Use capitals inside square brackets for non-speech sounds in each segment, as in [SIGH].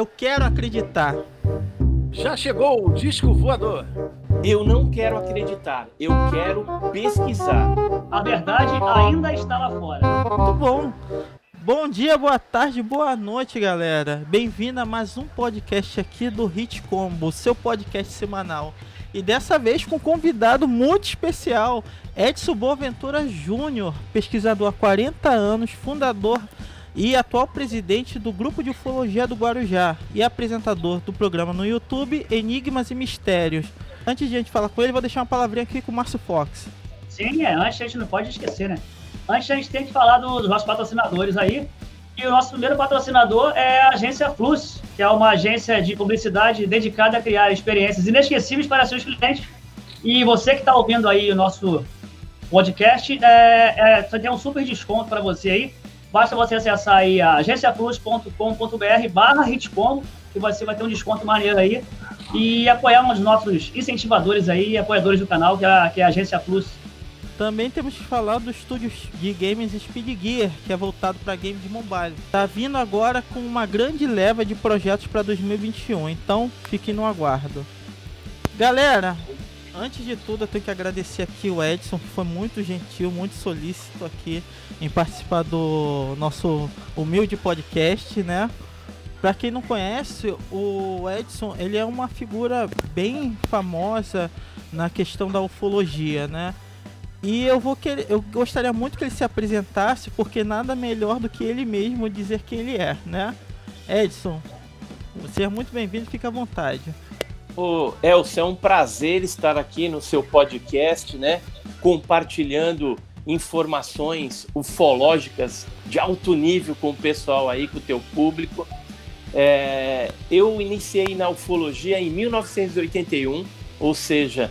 Eu quero acreditar. Já chegou o disco voador. Eu não quero acreditar, eu quero pesquisar. A verdade ainda está lá fora. Muito bom. Bom dia, boa tarde, boa noite, galera. Bem-vindo a mais um podcast aqui do Hit Combo, seu podcast semanal. E dessa vez com um convidado muito especial, Edson Boaventura Júnior, pesquisador há 40 anos, fundador e atual presidente do Grupo de Ufologia do Guarujá e apresentador do programa no YouTube Enigmas e Mistérios. Antes de a gente falar com ele, vou deixar uma palavrinha aqui com o Márcio Fox. Sim, é, antes a gente não pode esquecer, né? Antes a gente tem que falar dos nossos patrocinadores aí. E o nosso primeiro patrocinador é a agência Flux, que é uma agência de publicidade dedicada a criar experiências inesquecíveis para seus clientes. E você que está ouvindo aí o nosso podcast, é, é, tem um super desconto para você aí. Basta você acessar aí agenciaplus.com.br barra Hitcom, que você vai ter um desconto maneiro aí. E apoiar um dos nossos incentivadores aí, apoiadores do canal, que é a, que é a Agência Plus. Também temos que falar do estúdio de games Speed Gear, que é voltado para games de mobile. Tá vindo agora com uma grande leva de projetos para 2021, então fique no aguardo. Galera, antes de tudo eu tenho que agradecer aqui o Edson, que foi muito gentil, muito solícito aqui em participar do nosso humilde podcast, né? Para quem não conhece, o Edson, ele é uma figura bem famosa na questão da ufologia, né? E eu vou querer, eu gostaria muito que ele se apresentasse, porque nada melhor do que ele mesmo dizer quem ele é, né? Edson, você é muito bem-vindo, fica à vontade. Ô, Elcio, é um prazer estar aqui no seu podcast, né? Compartilhando informações ufológicas de alto nível com o pessoal aí, com o teu público. É, eu iniciei na ufologia em 1981, ou seja,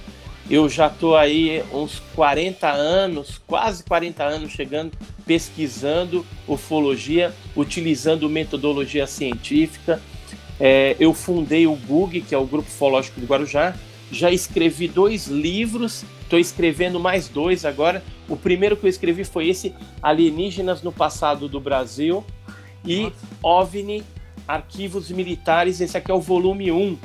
eu já estou aí uns 40 anos, quase 40 anos chegando, pesquisando ufologia, utilizando metodologia científica. É, eu fundei o GUG, que é o Grupo Ufológico do Guarujá. Já escrevi dois livros, estou escrevendo mais dois agora. O primeiro que eu escrevi foi esse, Alienígenas no Passado do Brasil, e Nossa. OVNI, Arquivos Militares. Esse aqui é o volume 1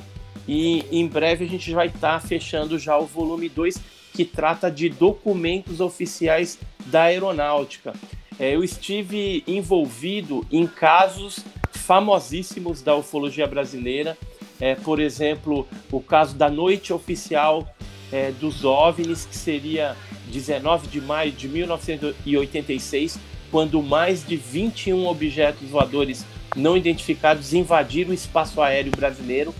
e em breve a gente vai estar tá fechando já o volume 2, que trata de documentos oficiais da aeronáutica. É, eu estive envolvido em casos famosíssimos da ufologia brasileira, é, por exemplo, o caso da noite oficial é, dos OVNIs, que seria 19 de maio de 1986, quando mais de 21 objetos voadores não identificados invadiram o espaço aéreo brasileiro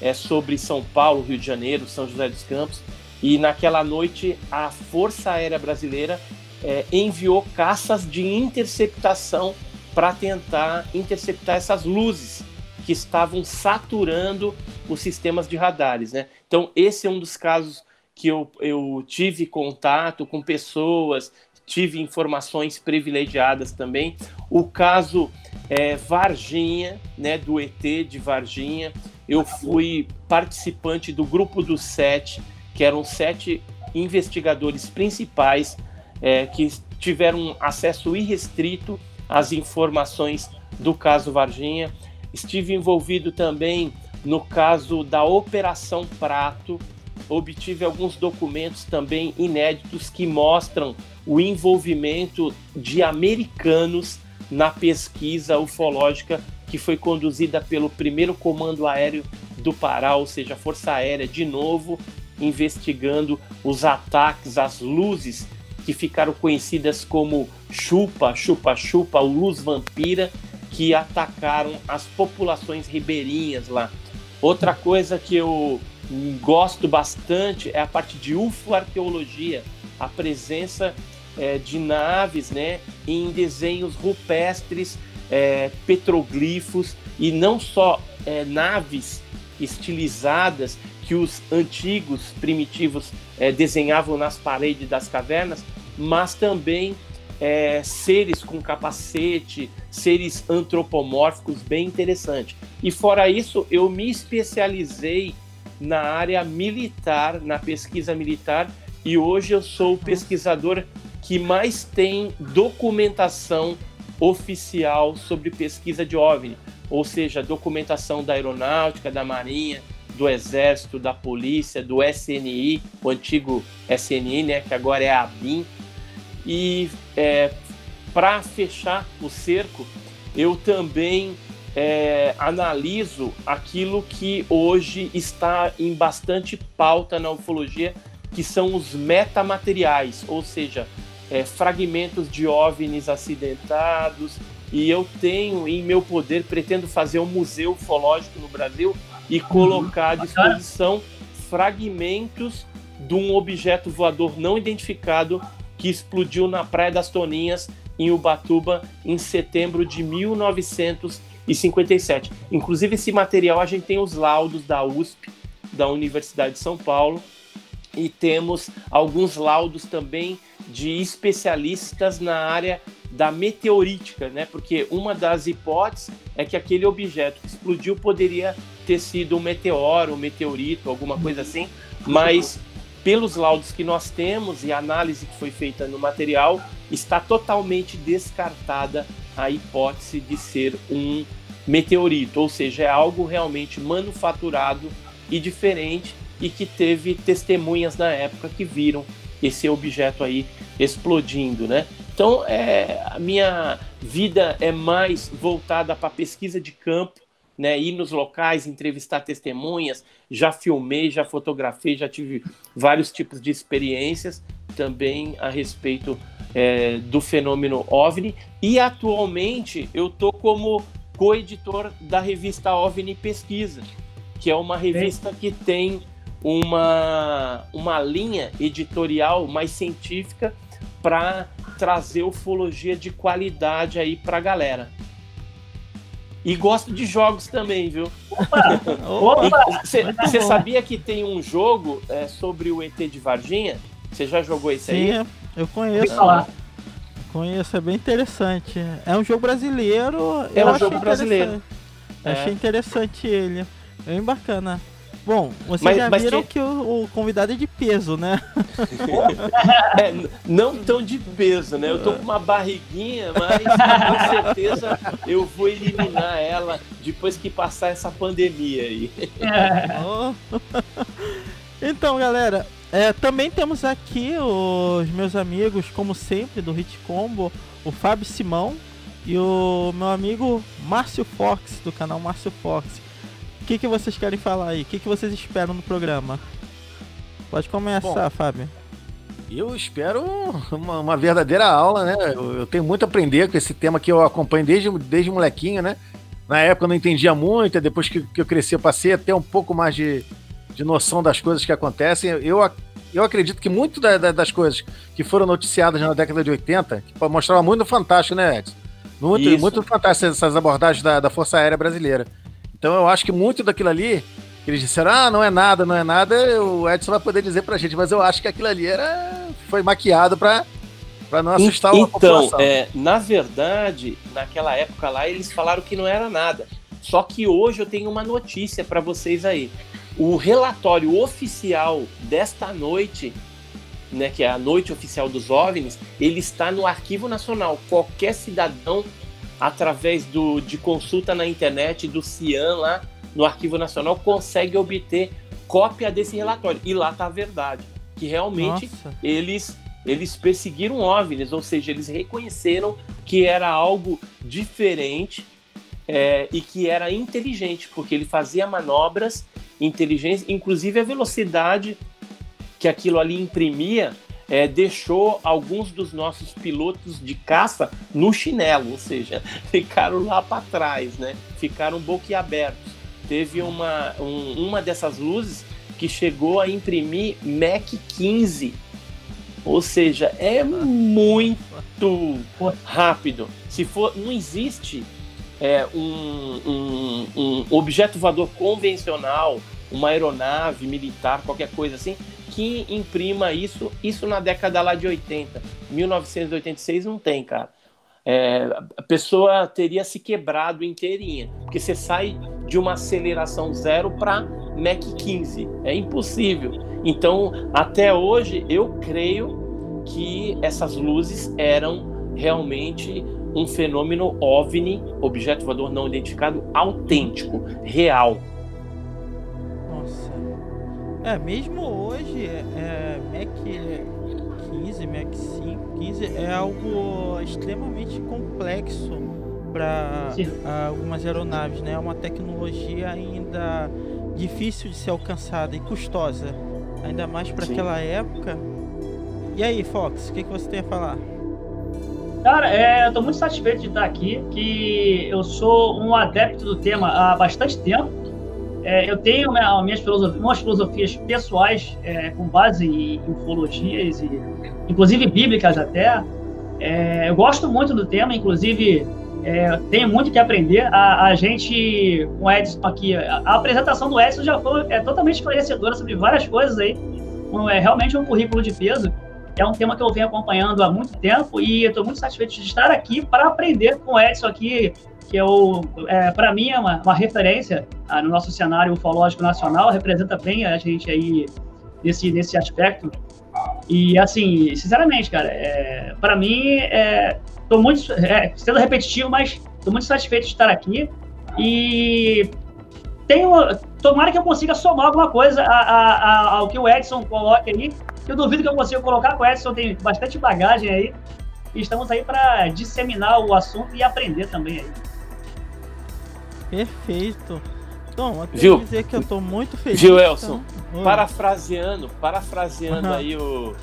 é, sobre São Paulo, Rio de Janeiro, São José dos Campos. E naquela noite a Força Aérea Brasileira é, enviou caças de interceptação para tentar interceptar essas luzes que estavam saturando os sistemas de radares. Né? Então, esse é um dos casos que eu, eu tive contato com pessoas, tive informações privilegiadas também. O caso é, Varginha, né, do ET de Varginha, eu fui participante do grupo dos sete, que eram sete investigadores principais é, que tiveram acesso irrestrito às informações do caso Varginha. Estive envolvido também no caso da Operação Prato. Obtive alguns documentos também inéditos que mostram o envolvimento de americanos na pesquisa ufológica que foi conduzida pelo primeiro comando aéreo do Pará, ou seja, a Força Aérea, de novo investigando os ataques às luzes que ficaram conhecidas como chupa, chupa, chupa, luz vampira, que atacaram as populações ribeirinhas lá. Outra coisa que eu gosto bastante é a parte de UFO-arqueologia, a presença é, de naves né, em desenhos rupestres é, petroglifos e não só é, naves estilizadas que os antigos primitivos é, desenhavam nas paredes das cavernas, mas também é, seres com capacete, seres antropomórficos bem interessante. E fora isso, eu me especializei na área militar, na pesquisa militar, e hoje eu sou o pesquisador que mais tem documentação oficial sobre pesquisa de OVNI. ou seja, documentação da aeronáutica, da marinha, do exército, da polícia, do SNI, o antigo SNI, né, que agora é a ABIN. E é, para fechar o cerco, eu também é, analiso aquilo que hoje está em bastante pauta na ufologia, que são os metamateriais, ou seja, é, fragmentos de OVNIs acidentados. E eu tenho em meu poder, pretendo fazer um museu ufológico no Brasil e colocar à disposição fragmentos de um objeto voador não identificado que explodiu na Praia das Toninhas, em Ubatuba, em setembro de 1957. Inclusive, esse material a gente tem os laudos da USP, da Universidade de São Paulo, e temos alguns laudos também de especialistas na área da meteorítica, né? Porque uma das hipóteses é que aquele objeto que explodiu poderia ter sido um meteoro, um meteorito, alguma coisa assim, mas pelos laudos que nós temos e a análise que foi feita no material, está totalmente descartada a hipótese de ser um meteorito, ou seja, é algo realmente manufaturado e diferente e que teve testemunhas na época que viram esse objeto aí explodindo, né? Então, é, a minha vida é mais voltada para pesquisa de campo, né? Ir nos locais, entrevistar testemunhas. Já filmei, já fotografei, já tive vários tipos de experiências também a respeito é, do fenômeno OVNI. E atualmente eu tô como co-editor da revista OVNI Pesquisa, que é uma revista que tem uma, uma linha editorial mais científica para trazer ufologia de qualidade aí para a galera. E gosto de jogos também, viu? Você sabia que tem um jogo é, sobre o ET de Varginha? Você já jogou esse Sim, aí? eu conheço. Ah. Conheço, é bem interessante. É um jogo brasileiro. É um jogo brasileiro. É. Achei interessante ele. Bem bacana. Bom, vocês mas, já mas viram que... que o, o, convidado é de peso, né? [LAUGHS] é, não tão de peso, né? Eu tô com uma barriguinha, mas com certeza eu vou eliminar ela depois que passar essa pandemia aí. [LAUGHS] Então, galera, é, também temos aqui os meus amigos, como sempre, do Hit Combo, o Fábio Simão e o meu amigo Márcio Fox, do canal Márcio Fox. O que, que vocês querem falar aí? O que, que vocês esperam no programa? Pode começar, Bom, Fábio. Eu espero uma, uma, verdadeira aula, né? Eu, eu, tenho muito a aprender com esse tema que eu acompanho desde, desde molequinho, né? Na época eu não entendia muito, depois que, que eu cresci eu passei a ter um pouco mais de, de noção das coisas que acontecem. Eu, eu acredito que muito da, da, das coisas que foram noticiadas na década de 80, que mostrava muito fantástico, né, Edson? Muito, muito fantástico essas abordagens da, da Força Aérea Brasileira. Então eu acho que muito daquilo ali, que eles disseram, ah, não é nada, não é nada, o Edson vai poder dizer pra gente, mas eu acho que aquilo ali era, foi maquiado pra, pra não assustar então, a população. É, na verdade, naquela época lá, eles falaram que não era nada. Só que hoje eu tenho uma notícia para vocês aí. O relatório oficial desta noite, né, que é a noite oficial dos OVNIs, ele está no Arquivo Nacional. Qualquer cidadão, através do, de consulta na internet do CIAN lá no Arquivo Nacional, consegue obter cópia desse relatório. E lá está a verdade, que realmente Nossa. eles eles perseguiram OVNIs, ou seja, eles reconheceram que era algo diferente é, e que era inteligente, porque ele fazia manobras inteligentes, inclusive a velocidade que aquilo ali imprimia é, deixou alguns dos nossos pilotos de caça no chinelo, ou seja, [LAUGHS] ficaram lá para trás, né? Ficaram boquiabertos. Teve uma, um, uma dessas luzes que chegou a imprimir Mac 15, ou seja, é muito rápido. Se for, não existe é, um, um, um objeto voador convencional, uma aeronave militar, qualquer coisa assim, que imprima isso, isso na década lá de 80. 1986 não tem, cara. É, a pessoa teria se quebrado inteirinha, porque você sai de uma aceleração zero para Mach 15, é impossível. Então, até hoje, eu creio que essas luzes eram realmente um fenômeno OVNI, objeto voador não identificado, autêntico, real. É, mesmo hoje, é, Mac 15, Mac 5, 15 é algo extremamente complexo para algumas aeronaves, né? É uma tecnologia ainda difícil de ser alcançada e custosa, ainda mais para aquela época. E aí, Fox, o que, que você tem a falar? Cara, é, eu tô muito satisfeito de estar aqui, que eu sou um adepto do tema há bastante tempo. É, eu tenho minha, minhas filosofias, umas filosofias pessoais é, com base em ufologias, e, inclusive bíblicas até. É, eu gosto muito do tema, inclusive é, tenho muito que aprender. A, a, gente, com o Edson aqui, a, a apresentação do Edson já foi é, totalmente esclarecedora sobre várias coisas aí. É realmente um currículo de peso. É um tema que eu venho acompanhando há muito tempo e estou muito satisfeito de estar aqui para aprender com o Edson aqui, que eu, é, para mim é uma, uma referência ah, no nosso cenário ufológico nacional, representa bem a gente aí nesse, nesse aspecto. E assim, sinceramente, cara, é, para mim, é, muito é, sendo repetitivo, mas estou muito satisfeito de estar aqui e tenho, tomara que eu consiga somar alguma coisa a, a, a, ao que o Edson coloca aí eu duvido que eu consiga colocar o Edson, tem bastante bagagem aí. E estamos aí para disseminar o assunto e aprender também aí. Perfeito. Então, até Viu? dizer que eu tô muito feliz. Viu, Elson? Então... Parafraseando, parafraseando uhum. aí o,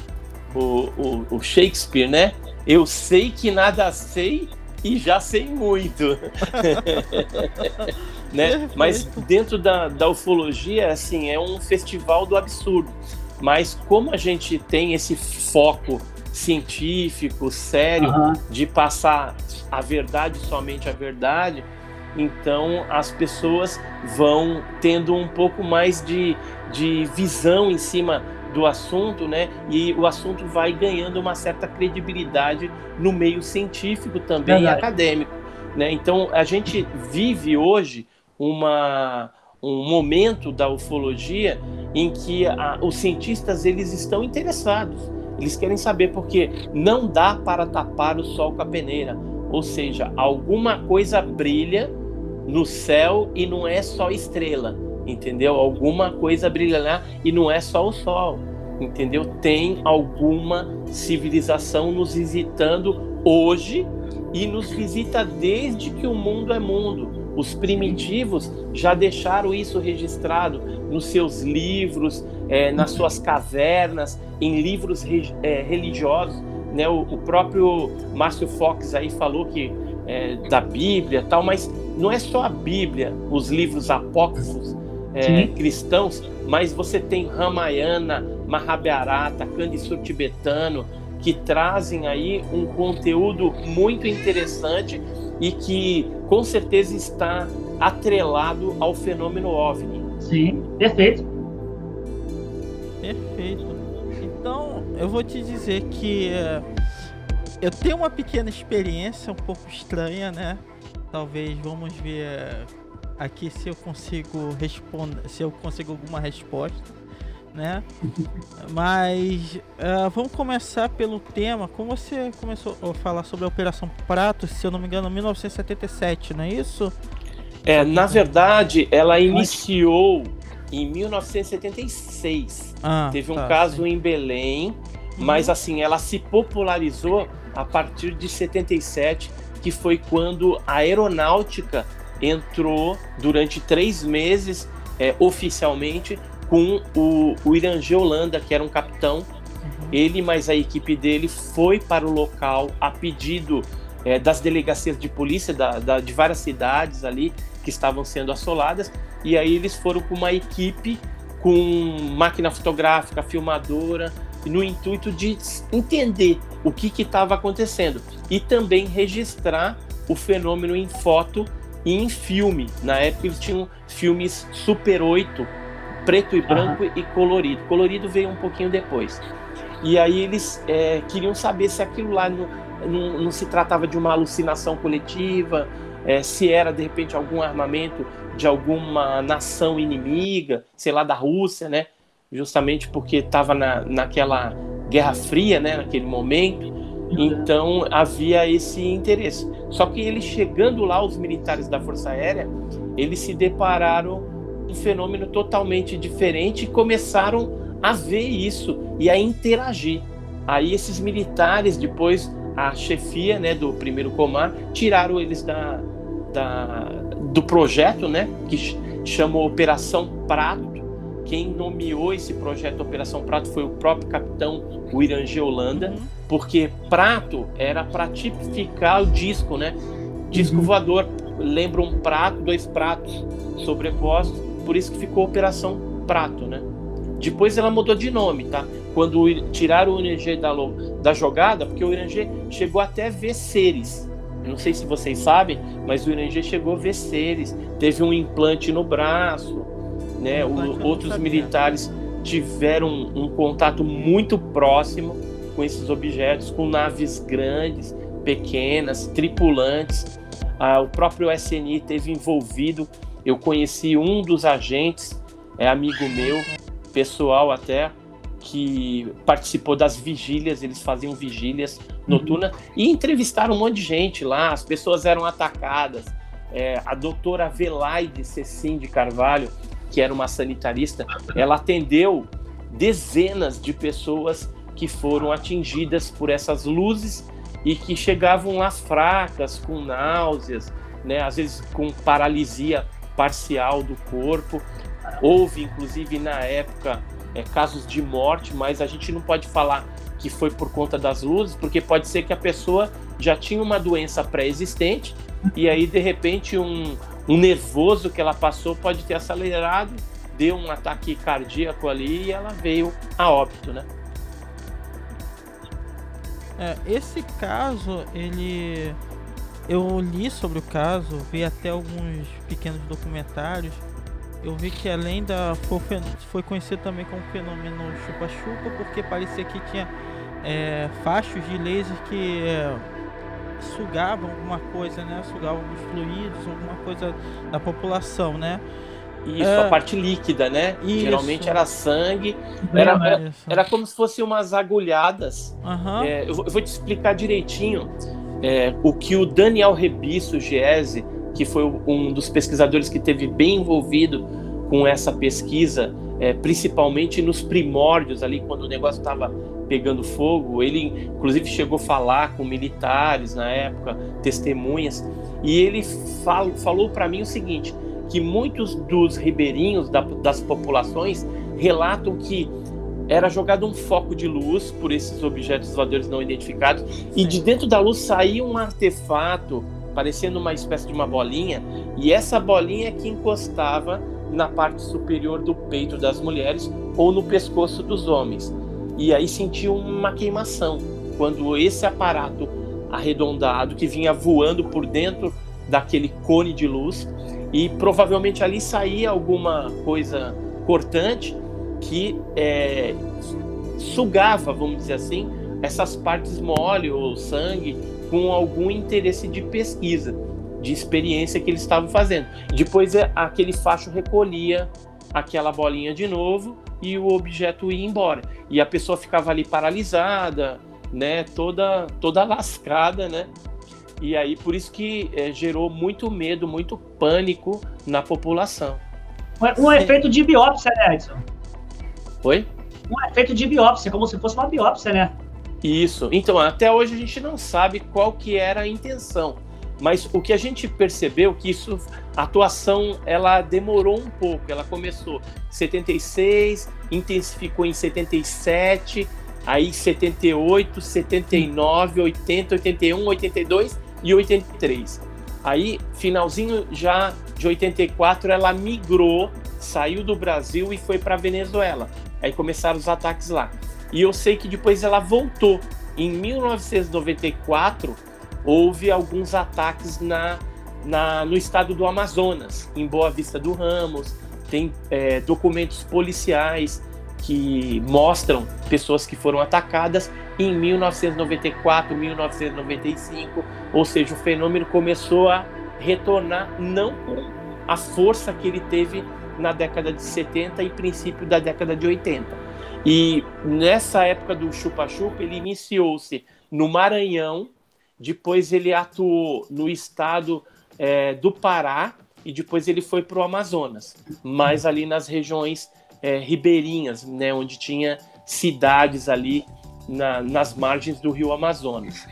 o, o, o Shakespeare, né? Eu sei que nada sei e já sei muito. [LAUGHS] né? Mas dentro da, da ufologia, assim, é um festival do absurdo. Mas como a gente tem esse foco científico, sério, uhum. de passar a verdade, somente a verdade, então as pessoas vão tendo um pouco mais de, de visão em cima do assunto, né? E o assunto vai ganhando uma certa credibilidade no meio científico também e acadêmico, né? Então a gente vive hoje uma um momento da ufologia em que a, os cientistas eles estão interessados. Eles querem saber porque não dá para tapar o sol com a peneira. Ou seja, alguma coisa brilha no céu e não é só estrela, entendeu? Alguma coisa brilha lá e não é só o sol, entendeu? Tem alguma civilização nos visitando hoje e nos visita desde que o mundo é mundo. Os primitivos já deixaram isso registrado nos seus livros, é, nas suas cavernas, em livros re, é, religiosos. Né? O, o, próprio Márcio Fox aí falou que é, da Bíblia tal, mas não é só a Bíblia, os livros apócrifos é, cristãos, mas você tem Ramayana, Mahabharata, Kandisur tibetano, que trazem aí um conteúdo muito interessante e que com certeza está atrelado ao fenômeno OVNI. Sim, perfeito. Perfeito. Então, eu vou te dizer que uh, eu tenho uma pequena experiência um pouco estranha, né? Talvez vamos ver uh, aqui se eu consigo responder, se eu consigo alguma resposta né? [LAUGHS] Mas uh, vamos começar pelo tema. Como você começou a falar sobre a Operação Prato, se eu não me engano, em 1977, não é isso? É, na verdade, ela iniciou em 1976. Ah, Teve um tá, caso sim. em Belém, mas uhum. assim, ela se popularizou a partir de 77, que foi quando a aeronáutica entrou durante três meses é, oficialmente com o, o Irangê Holanda, que era um capitão. Uhum. Ele mais a equipe dele foi para o local a pedido é, das delegacias de polícia da, da, de várias cidades ali que estavam sendo assoladas. E aí eles foram com uma equipe com máquina fotográfica, filmadora, no intuito de entender o que estava acontecendo e também registrar o fenômeno em foto e em filme. Na época eles tinham filmes Super 8 preto e branco uhum. e colorido. Colorido veio um pouquinho depois. E aí eles é, queriam saber se aquilo lá não, não, não, se tratava de uma alucinação coletiva, é, se era de repente algum armamento de alguma nação inimiga, sei lá, da Rússia, né? Justamente porque estava na, naquela Guerra Fria, né? Naquele momento. Então havia esse interesse. Só que eles chegando lá, os militares da Força Aérea, eles se depararam um fenômeno totalmente diferente e começaram a ver isso e a interagir. Aí esses militares, depois a chefia né, do primeiro comar, tiraram eles da, da, do projeto, né, que chamou Operação Prato. Quem nomeou esse projeto Operação Prato foi o próprio capitão Irangê Holanda, uhum. porque prato era para tipificar o disco, né? Disco uhum. voador. Lembra um prato, dois pratos sobrepostos, por isso que ficou Operação Prato, né? Depois ela mudou de nome, tá? Quando tiraram o Irangê da, da jogada, porque o Irangê chegou até ver seres. Não sei se vocês sabem, mas o Irangê chegou a ver seres. Teve um implante no braço, né? O, outros militares tiveram um, um contato muito próximo com esses objetos, com naves grandes, pequenas, tripulantes. Ah, o próprio SNI teve envolvido. Eu conheci um dos agentes, é amigo meu, pessoal até que participou das vigílias, eles faziam vigílias noturnas uhum. e entrevistaram um monte de gente lá, as pessoas eram atacadas. É, a doutora Velaide Cecim de Carvalho, que era uma sanitarista, ela atendeu dezenas de pessoas que foram atingidas por essas luzes e que chegavam lá fracas, com náuseas, né, às vezes com paralisia parcial do corpo. Houve, inclusive, na época, é, casos de morte, mas a gente não pode falar que foi por conta das luzes, porque pode ser que a pessoa já tinha uma doença pré-existente e aí, de repente, um, um nervoso que ela passou pode ter acelerado, deu um ataque cardíaco ali e ela veio a óbito, né? É, esse caso, ele. Eu li sobre o caso, vi até alguns pequenos documentários eu vi que além da. Foi, conhecido também como fenômeno chupa-chupa, porque parecia que tinha é, fachos de laser que é, sugavam alguma coisa, né? Sugavam os fluidos, alguma coisa da população, né? Isso, é, a parte líquida, né? Isso. Geralmente era sangue. Era, era, era, como se fossem umas agulhadas. Uhum. É, eu, vou te explicar direitinho é, o que o Daniel Rebisso Giese que foi um dos pesquisadores que teve bem envolvido com essa pesquisa, é, principalmente nos primórdios ali, quando o negócio estava pegando fogo. Ele, inclusive, chegou a falar com militares na época, testemunhas, e ele fal, falou para mim o seguinte: que muitos dos ribeirinhos da, das populações relatam que era jogado um foco de luz por esses objetos voadores não identificados, e de dentro da luz saía um artefato parecendo uma espécie de uma bolinha, e essa bolinha é que encostava na parte superior do peito das mulheres ou no pescoço dos homens. E aí sentia uma queimação quando esse aparato arredondado que vinha voando por dentro daquele cone de luz e provavelmente ali saía alguma coisa cortante que é, sugava, vamos dizer assim, essas partes mole ou sangue com algum interesse de pesquisa, de experiência que eles estavam fazendo. Depois é, aquele facho recolhia aquela bolinha de novo e o objeto ia embora. E a pessoa ficava ali paralisada, né, toda toda lascada, né? E aí por isso que é, gerou muito medo, muito pânico na população. Um efeito de biópsia, né, Edson? Oi? Um efeito de biópsia, como se fosse uma biópsia, né? Isso. Então, até hoje a gente não sabe qual que era a intenção. Mas o que a gente percebeu que isso, a atuação, ela demorou um pouco. Ela começou em 76, intensificou em 77, aí 78, 79, 80, 81, 82 e 83. Aí, finalzinho já de 84, ela migrou, saiu do Brasil e foi para Venezuela. Aí começaram os ataques lá. E eu sei que depois ela voltou. Em 1994, houve alguns ataques na, na, no estado do Amazonas, em Boa Vista do Ramos. Tem é, documentos policiais que mostram pessoas que foram atacadas em 1994, 1995. Ou seja, o fenômeno começou a retornar não com a força que ele teve na década de 70 e princípio da década de 80 e nessa época do chupa-chupa, ele iniciou-se no Maranhão depois ele atuou no estado é, do Pará e depois ele foi para o Amazonas, mais ali nas regiões é, ribeirinhas, né, onde tinha cidades ali na, nas margens do rio Amazonas.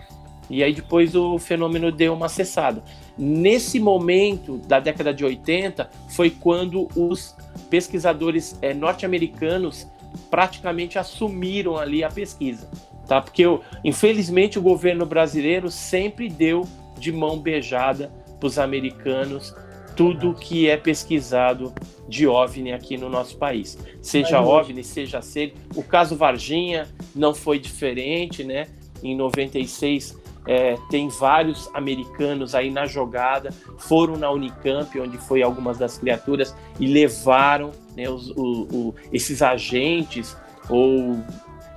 E aí depois o fenômeno deu uma cessada. Nesse momento da década de 80 foi quando os pesquisadores é, norte-americanos praticamente assumiram ali a pesquisa, tá? Porque infelizmente o governo brasileiro sempre deu de mão beijada para os americanos tudo que é pesquisado de OVNI aqui no nosso país. Seja OVNI, seja ser. O caso Varginha não foi diferente, né? Em 96 é, tem vários americanos aí na jogada, foram na Unicamp, onde foi algumas das criaturas, e levaram né, os, o, o, esses agentes ou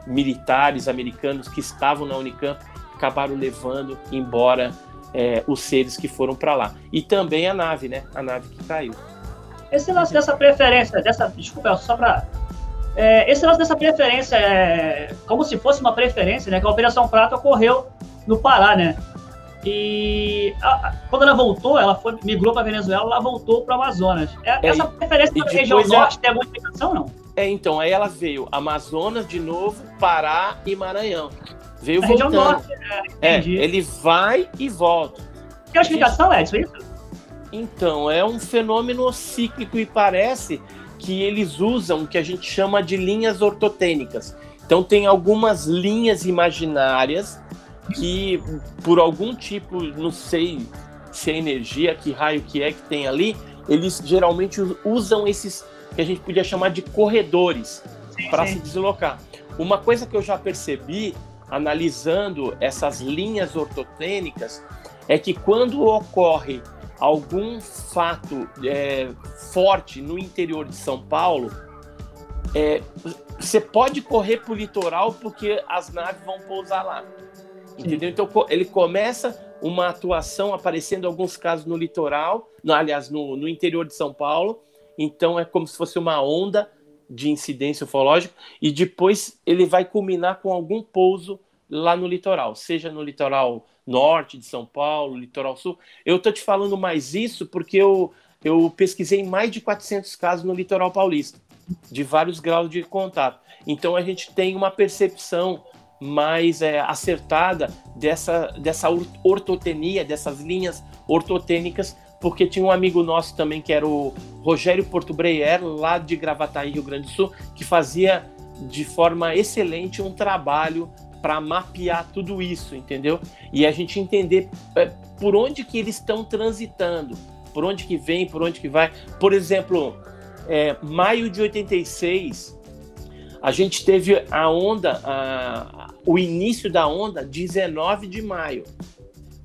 militares americanos que estavam na Unicamp, acabaram levando embora é, os seres que foram para lá. E também a nave, né? A nave que caiu. Esse lance dessa preferência, dessa. Desculpa, só para. É, esse lance dessa preferência é como se fosse uma preferência, né? Que a Operação Prato ocorreu no Pará, né? E a, a, quando ela voltou, ela foi, migrou para Venezuela, ela voltou para o Amazonas. É, essa preferência para a região norte tem alguma explicação, não? É, então, aí ela veio Amazonas de novo, Pará e Maranhão. Veio voltando. Norte, é, é, ele vai e volta. Uma explicação, Edson, isso? Então, é um fenômeno cíclico e parece que eles usam o que a gente chama de linhas ortotênicas. Então, tem algumas linhas imaginárias que, por algum tipo, não sei se é energia, que raio que é que tem ali, eles geralmente usam esses que a gente podia chamar de corredores para se deslocar. Uma coisa que eu já percebi analisando essas linhas ortotênicas é que quando ocorre algum fato é, forte no interior de São Paulo, é, você pode correr para o litoral porque as naves vão pousar lá. Entendeu? Então ele começa uma atuação aparecendo alguns casos no litoral, no, aliás, no, no interior de São Paulo. Então é como se fosse uma onda de incidência ufológica e depois ele vai culminar com algum pouso lá no litoral, seja no litoral norte de São Paulo, litoral sul. Eu tô te falando mais isso porque eu, eu pesquisei mais de 400 casos no litoral paulista, de vários graus de contato. Então a gente tem uma percepção mais é, acertada dessa, dessa ortotenia, dessas linhas ortotênicas porque tinha um amigo nosso também que era o Rogério Porto Breyer, lá de Gravataí, Rio Grande do Sul, que fazia de forma excelente um trabalho para mapear tudo isso, entendeu? E a gente entender é, por onde que eles estão transitando, por onde que vem, por onde que vai. Por exemplo, é, maio de 86, a gente teve a onda, a, o início da onda 19 de maio,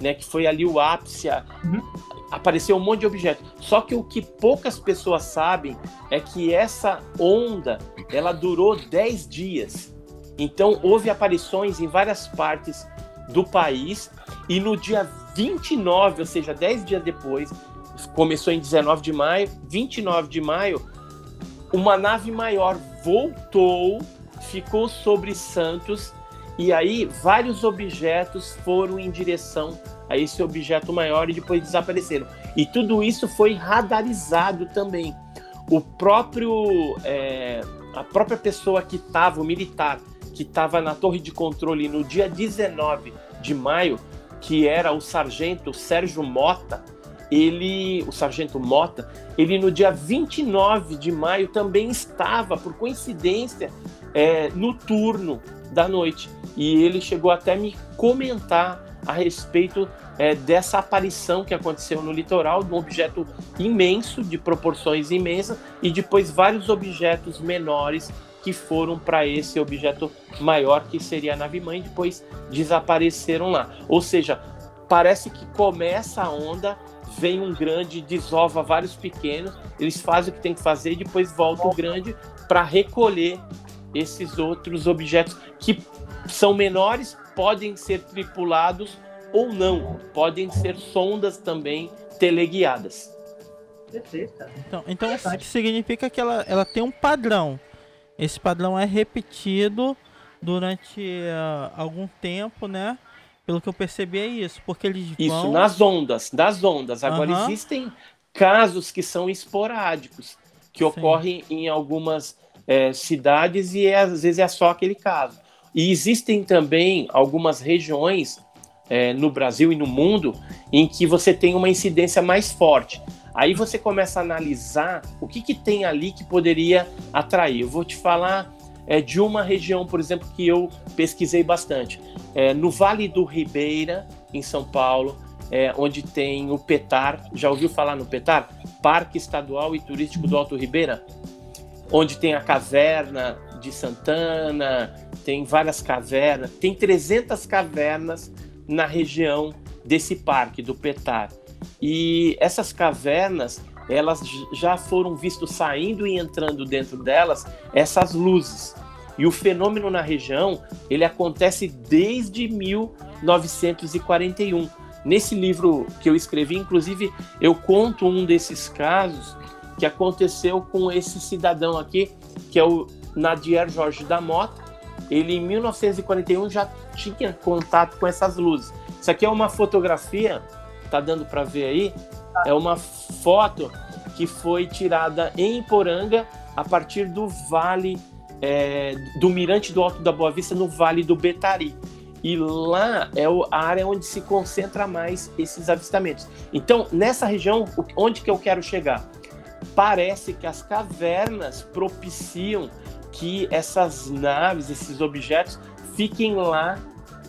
né? Que foi ali o ápice. Uhum apareceu um monte de objetos. Só que o que poucas pessoas sabem é que essa onda ela durou 10 dias. Então houve aparições em várias partes do país e no dia 29, ou seja, 10 dias depois, começou em 19 de maio, 29 de maio, uma nave maior voltou, ficou sobre Santos e aí vários objetos foram em direção a esse objeto maior e depois desapareceram. E tudo isso foi radarizado também. O próprio, é, a própria pessoa que estava, o militar, que estava na torre de controle no dia 19 de maio, que era o sargento Sérgio Mota, ele, o sargento Mota, ele no dia 29 de maio também estava, por coincidência, é, no turno da noite. E ele chegou até me comentar a respeito é, dessa aparição que aconteceu no litoral, de um objeto imenso, de proporções imensas, e depois vários objetos menores que foram para esse objeto maior, que seria a nave-mãe, depois desapareceram lá. Ou seja, parece que começa a onda, vem um grande, desova vários pequenos, eles fazem o que tem que fazer e depois volta o grande para recolher esses outros objetos que são menores, podem ser tripulados ou não, podem ser sondas também teleguiadas. Então, então isso significa que ela, ela tem um padrão. Esse padrão é repetido durante uh, algum tempo, né? Pelo que eu percebi é isso, porque eles Isso, vão... nas ondas, das ondas. Agora, Aham. existem casos que são esporádicos, que Sim. ocorrem em algumas é, cidades e é, às vezes é só aquele caso. E existem também algumas regiões é, no Brasil e no mundo em que você tem uma incidência mais forte. Aí você começa a analisar o que, que tem ali que poderia atrair. Eu vou te falar é, de uma região, por exemplo, que eu pesquisei bastante. É, no Vale do Ribeira, em São Paulo, é, onde tem o PETAR. Já ouviu falar no PETAR? Parque Estadual e Turístico do Alto Ribeira? Onde tem a caverna de Santana, tem várias cavernas, tem 300 cavernas na região desse parque, do PETAR. E essas cavernas, elas já foram vistos saindo e entrando dentro delas essas luzes. E o fenômeno na região, ele acontece desde 1941. Nesse livro que eu escrevi, inclusive, eu conto um desses casos que aconteceu com esse cidadão aqui, que é o Nadier Jorge da Mota. Ele, em 1941, já tinha contato com essas luzes. Isso aqui é uma fotografia, tá dando para ver aí? É uma foto que foi tirada em Iporanga a partir do vale é, do Mirante do Alto da Boa Vista, no Vale do Betari. E lá é a área onde se concentra mais esses avistamentos. Então, nessa região, onde que eu quero chegar? Parece que as cavernas propiciam que essas naves, esses objetos, fiquem lá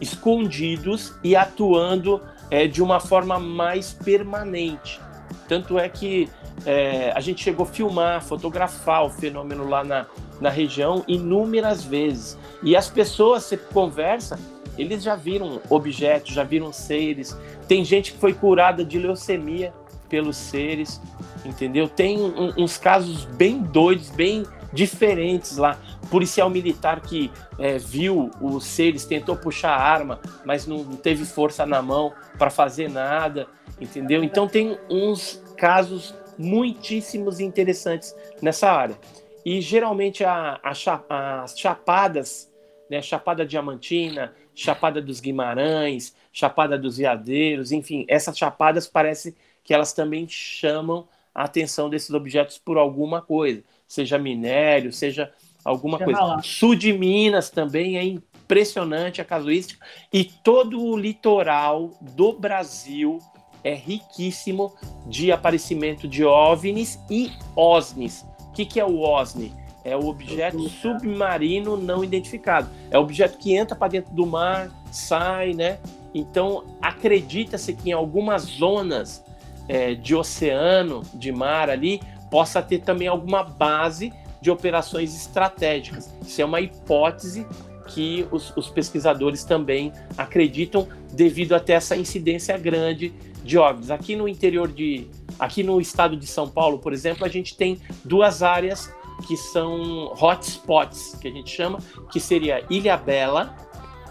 escondidos e atuando é, de uma forma mais permanente. Tanto é que é, a gente chegou a filmar, fotografar o fenômeno lá na, na região inúmeras vezes. E as pessoas, você conversa, eles já viram objetos, já viram seres. Tem gente que foi curada de leucemia pelos seres, entendeu? Tem um- uns casos bem doidos, bem diferentes lá. Policial militar que é, viu os seres, tentou puxar a arma, mas não teve força na mão para fazer nada, entendeu? Então tem uns casos muitíssimos interessantes nessa área. E geralmente a, a cha- as chapadas, né, Chapada Diamantina, Chapada dos Guimarães, Chapada dos Veadeiros, enfim, essas chapadas parece que elas também chamam a atenção desses objetos por alguma coisa, seja minério, seja alguma coisa. lá. Sul de Minas também é impressionante a casuística e todo o litoral do Brasil é riquíssimo de aparecimento de OVNIs e OSNIs. O que, que é o OSNI? É o objeto submarino não identificado. É o objeto que entra para dentro do mar, sai, né? Então, acredita-se que em algumas zonas é, de oceano, de mar ali, possa ter também alguma base de operações estratégicas. Isso é uma hipótese que os, os pesquisadores também acreditam devido até essa incidência grande de OVNIs. Aqui no interior de, aqui no estado de São Paulo, por exemplo, a gente tem duas áreas que são hotspots, que a gente chama, que seria Ilha Bela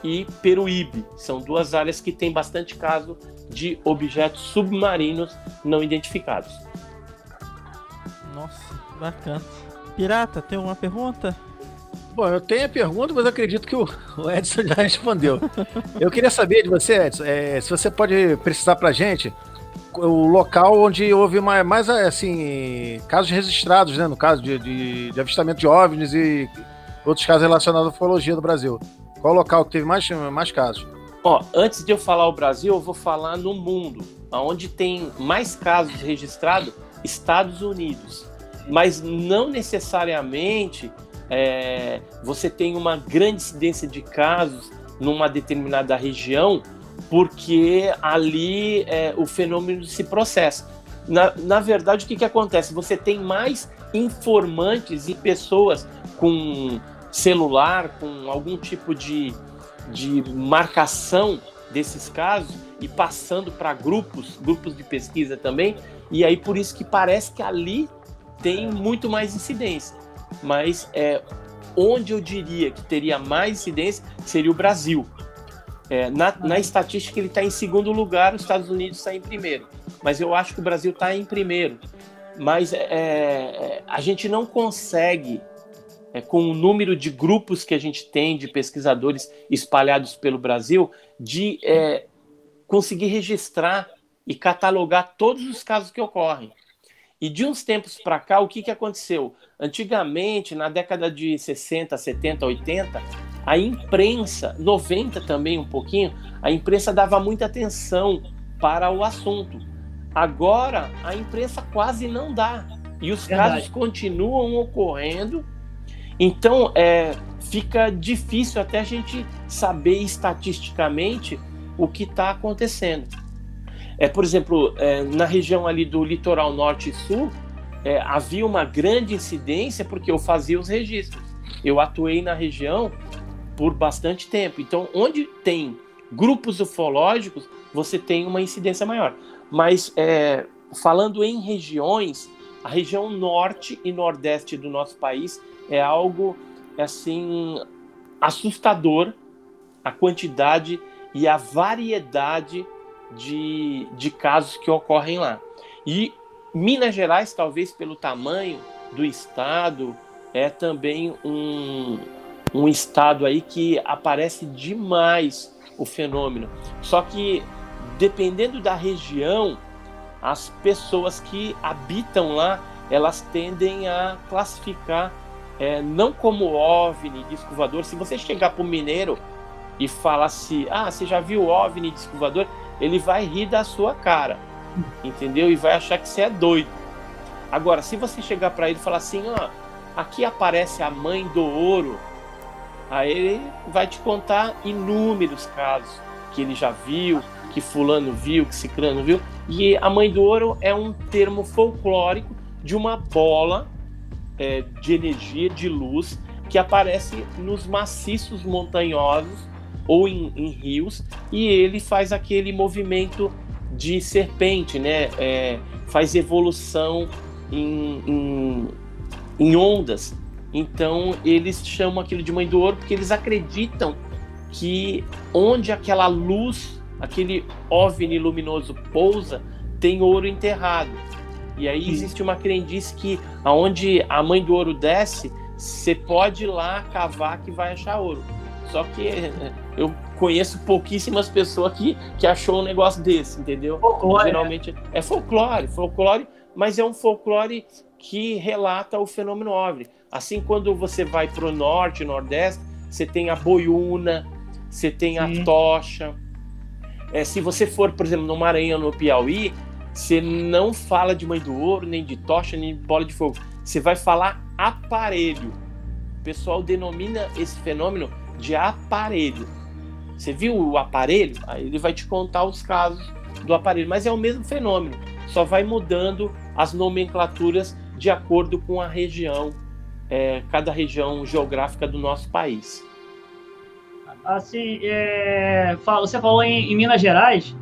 e Peruíbe. São duas áreas que têm bastante caso de objetos submarinos não identificados. Nossa, bacana. Pirata, tem alguma pergunta? Bom, eu tenho a pergunta, mas acredito que o Edson já respondeu. Eu queria saber de você, Edson, é, se você pode precisar pra gente o local onde houve mais, mais assim, casos registrados, né? No caso de, de, de avistamento de OVNIs e outros casos relacionados à ufologia do Brasil. Qual o local que teve mais, mais casos? Ó, antes de eu falar o Brasil, eu vou falar no mundo, onde tem mais casos registrados, Estados Unidos. Mas não necessariamente é, você tem uma grande incidência de casos numa determinada região, porque ali é, o fenômeno se processa. Na, na verdade, o que, que acontece? Você tem mais informantes e pessoas com celular, com algum tipo de, de marcação desses casos e passando para grupos, grupos de pesquisa também, e aí por isso que parece que ali tem muito mais incidência. Mas é, onde eu diria que teria mais incidência seria o Brasil. É, na, na, estatística ele está em segundo lugar, os Estados Unidos está em primeiro. Mas eu acho que o Brasil está em primeiro. Mas é, a gente não consegue é, com o número de grupos que a gente tem de pesquisadores espalhados pelo Brasil, de é, conseguir registrar e catalogar todos os casos que ocorrem. E de uns tempos para cá, o que, que aconteceu? Antigamente, na década de 60, 70, 80, a imprensa, 90 também um pouquinho, a imprensa dava muita atenção para o assunto. Agora, a imprensa quase não dá. E os Verdade. casos continuam ocorrendo. Então, é, fica difícil até a gente saber estatisticamente o que está acontecendo. É, por exemplo, é, na região ali do litoral norte e sul, é, havia uma grande incidência porque eu fazia os registros. Eu atuei na região por bastante tempo. Então, onde tem grupos ufológicos, você tem uma incidência maior. Mas, é, falando em regiões, a região norte e nordeste do nosso país é algo, assim, assustador a quantidade e a variedade de, de casos que ocorrem lá. E Minas Gerais, talvez pelo tamanho do estado, é também um, um estado aí que aparece demais o fenômeno. Só que dependendo da região, as pessoas que habitam lá, elas tendem a classificar é, não como OVNI, disco voador. Se você chegar para o mineiro e falar assim, ah, você já viu OVNI, disco voador? ele vai rir da sua cara, entendeu? E vai achar que você é doido. Agora, se você chegar para ele e falar assim, ó, aqui aparece a mãe do ouro, aí ele vai te contar inúmeros casos que ele já viu, que fulano viu, que ciclano viu. E a mãe do ouro é um termo folclórico de uma bola é, de energia, de luz, que aparece nos maciços montanhosos ou em, em rios, e ele faz aquele movimento de serpente, né? É, faz evolução em, em, em, ondas. Então eles chamam aquilo de mãe do ouro porque eles acreditam que onde aquela luz, aquele OVNI luminoso pousa, tem ouro enterrado. E aí existe uma crendice que aonde a mãe do ouro desce, você pode ir lá cavar que vai achar ouro. Só que [LAUGHS] eu conheço pouquíssimas pessoas que, que achou um negócio desse, entendeu? Folclore, Geralmente né? é folclore, folclore, mas é um folclore que relata o fenômeno OVNI. Assim, quando você vai para o norte, nordeste, você tem a boiuna, você tem a tocha. É, se você for, por exemplo, no Maranhão, no Piauí, você não fala de mãe do ouro, nem de tocha, nem de bola de fogo. Você vai falar aparelho. O pessoal denomina esse fenômeno de aparelho. Você viu o aparelho? Aí ele vai te contar os casos do aparelho, mas é o mesmo fenômeno, só vai mudando as nomenclaturas de acordo com a região, é, cada região geográfica do nosso país. Assim, é, você falou em, em, Minas Gerais.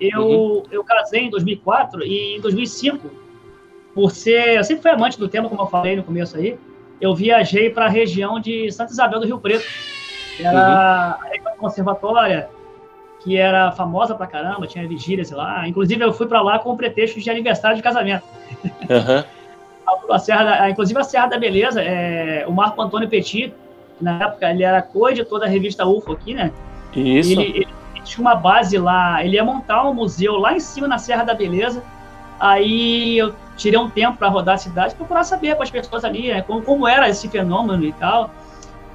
Eu, uhum. eu casei em 2004 e em 2005, por ser. Eu sempre fui amante do tema, como eu falei no começo aí. Eu viajei para a região de Santa Isabel do Rio Preto era uhum. a conservatória, que era famosa pra caramba, tinha vigílias lá. Inclusive, eu fui para lá com o pretexto de aniversário de casamento. Uhum. a, [LAUGHS] a Serra da, inclusive, a Serra da Beleza, é, o Marco Antônio Petit, na época, ele era co-editor da revista UFO aqui, né? Isso. Ele, ele, tinha uma base lá, ele ia montar um museu lá em cima, na Serra da Beleza. Aí eu tirei um tempo para rodar a cidade, procurar saber com as pessoas ali, né, como, como era esse fenômeno e tal.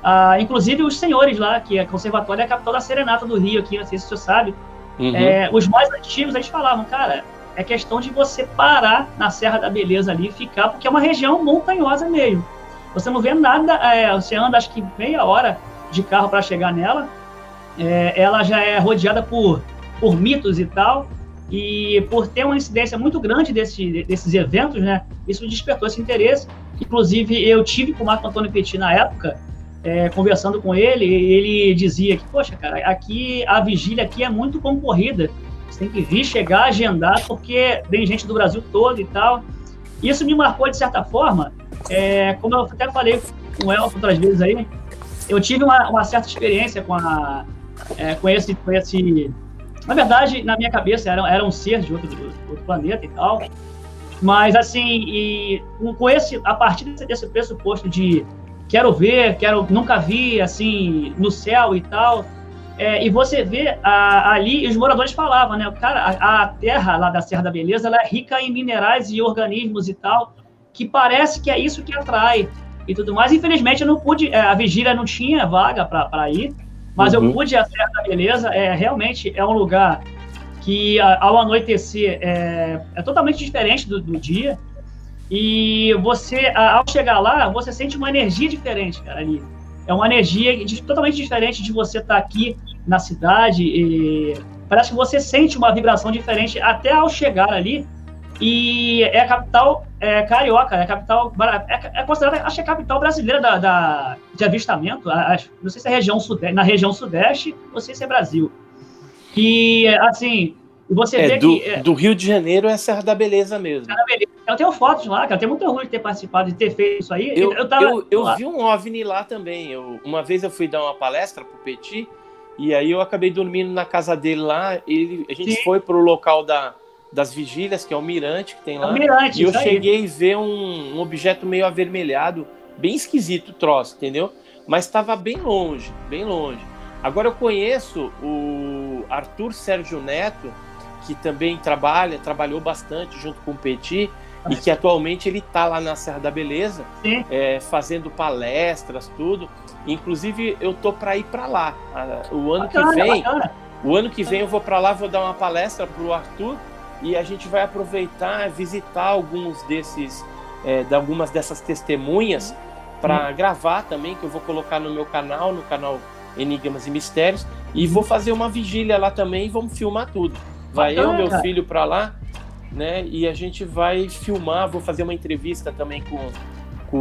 Ah, inclusive os senhores lá, que é conservatório é a capital da Serenata do Rio, aqui, não sei se você sabe. Uhum. É, os mais antigos, eles falavam, cara, é questão de você parar na Serra da Beleza ali e ficar, porque é uma região montanhosa mesmo. Você não vê nada, é, você anda acho que meia hora de carro para chegar nela. É, ela já é rodeada por, por mitos e tal. E por ter uma incidência muito grande desse, desses eventos, né? Isso despertou esse interesse. Inclusive, eu tive com o Marco Antônio Petit na época, é, conversando com ele, ele dizia que, poxa, cara, aqui a vigília aqui é muito concorrida. Você tem que vir, chegar, agendar, porque vem gente do Brasil todo e tal. Isso me marcou de certa forma, é, como eu até falei com o Elton outras vezes aí, eu tive uma, uma certa experiência com, a, é, com, esse, com esse. Na verdade, na minha cabeça era, era um ser de outro, outro planeta e tal. Mas assim, e com esse, a partir desse pressuposto de quero ver, quero nunca vi assim no céu e tal. É, e você vê a, ali, os moradores falavam, né? Cara, a, a, terra lá da Serra da Beleza ela é rica em minerais e organismos e tal, que parece que é isso que atrai e tudo mais. Infelizmente, eu não pude, é, a vigília não tinha vaga para ir, mas uhum. eu pude da Beleza. É, realmente é um lugar que, ao anoitecer, é, é totalmente diferente do, do dia. E você, ao chegar lá, você sente uma energia diferente, cara, ali. É uma energia de, totalmente diferente de você estar tá aqui na cidade. E parece que você sente uma vibração diferente até ao chegar ali. E é a capital é, carioca, é a capital. É, é considerada, acho que é a capital brasileira da, da de avistamento. Acho, não sei se é região sudeste, na região sudeste, sei se é Brasil. E, assim, você é, vê do, que. É, do Rio de Janeiro é Serra da Beleza mesmo. Serra da Beleza. Eu tenho fotos lá, cara. Tem muito orgulho de ter participado, de ter feito isso aí. Eu, eu, tava, eu, eu vi um OVNI lá também. Eu, uma vez eu fui dar uma palestra pro Petit, e aí eu acabei dormindo na casa dele lá. Ele, a gente Sim. foi pro local da, das vigílias, que é o mirante que tem lá. É mirante, e eu cheguei a ver um, um, objeto meio avermelhado, bem esquisito o troço, entendeu? Mas estava bem longe, bem longe. Agora eu conheço o Arthur Sérgio Neto, que também trabalha, trabalhou bastante junto com o Petit, e que atualmente ele está lá na Serra da Beleza, é, fazendo palestras, tudo. Inclusive eu tô para ir para lá. O ano bacana, que vem, bacana. o ano que vem eu vou para lá, vou dar uma palestra para o Arthur e a gente vai aproveitar visitar alguns desses, é, de algumas dessas testemunhas para hum. gravar também, que eu vou colocar no meu canal, no canal Enigmas e Mistérios, e vou fazer uma vigília lá também e vamos filmar tudo. Vai Bacana, eu, meu filho para lá, né? E a gente vai filmar, vou fazer uma entrevista também com, com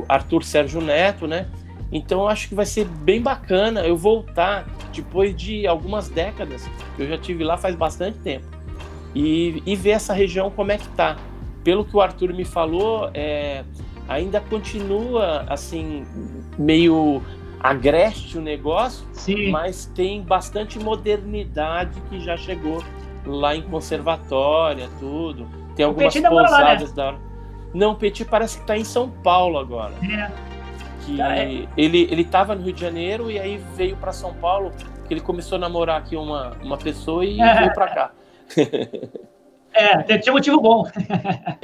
o Arthur Sérgio Neto, né? Então eu acho que vai ser bem bacana eu voltar depois de algumas décadas. Eu já tive lá faz bastante tempo. E, e ver essa região como é que tá. Pelo que o Arthur me falou, é, ainda continua assim meio agreste o negócio, Sim. mas tem bastante modernidade que já chegou lá em conservatória, tudo. Tem algumas pousadas lá, né? da Não, o Petit parece que está em São Paulo agora. É. Que é. ele ele estava no Rio de Janeiro e aí veio para São Paulo, que ele começou a namorar aqui uma, uma pessoa e é. veio para cá. [LAUGHS] É, tinha motivo bom.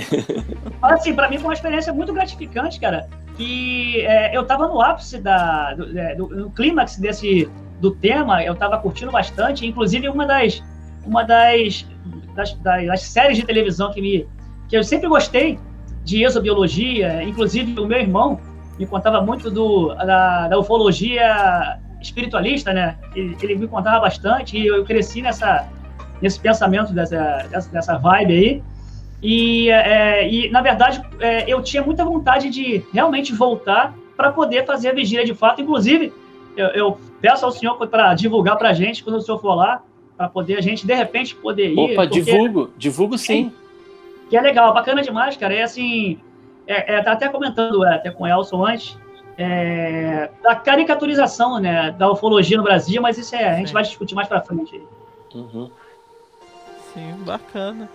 [LAUGHS] Mas assim, para mim foi uma experiência muito gratificante, cara. E é, eu tava no ápice da, do, é, do, clímax desse do tema, eu tava curtindo bastante. Inclusive, uma das uma das, das, das, séries de televisão que, me, que eu sempre gostei de exobiologia, inclusive o meu irmão me contava muito do, da, da ufologia espiritualista, né? Ele, ele, me contava bastante e eu cresci nessa, nesse pensamento dessa, dessa vibe aí. E, é, e na verdade, é, eu tinha muita vontade de realmente voltar para poder fazer a vigília de fato. Inclusive, eu, eu peço ao senhor para divulgar para a gente quando o senhor for lá, para poder a gente, de repente, poder ir. Opa, porque... divulgo, divulgo sim. É, que é legal, bacana demais, cara. É assim, é, é, tá até comentando é, até com o Elson antes, é, da caricaturização né, da ufologia no Brasil, mas isso é, a gente vai discutir mais para frente. Uhum. Sim, bacana.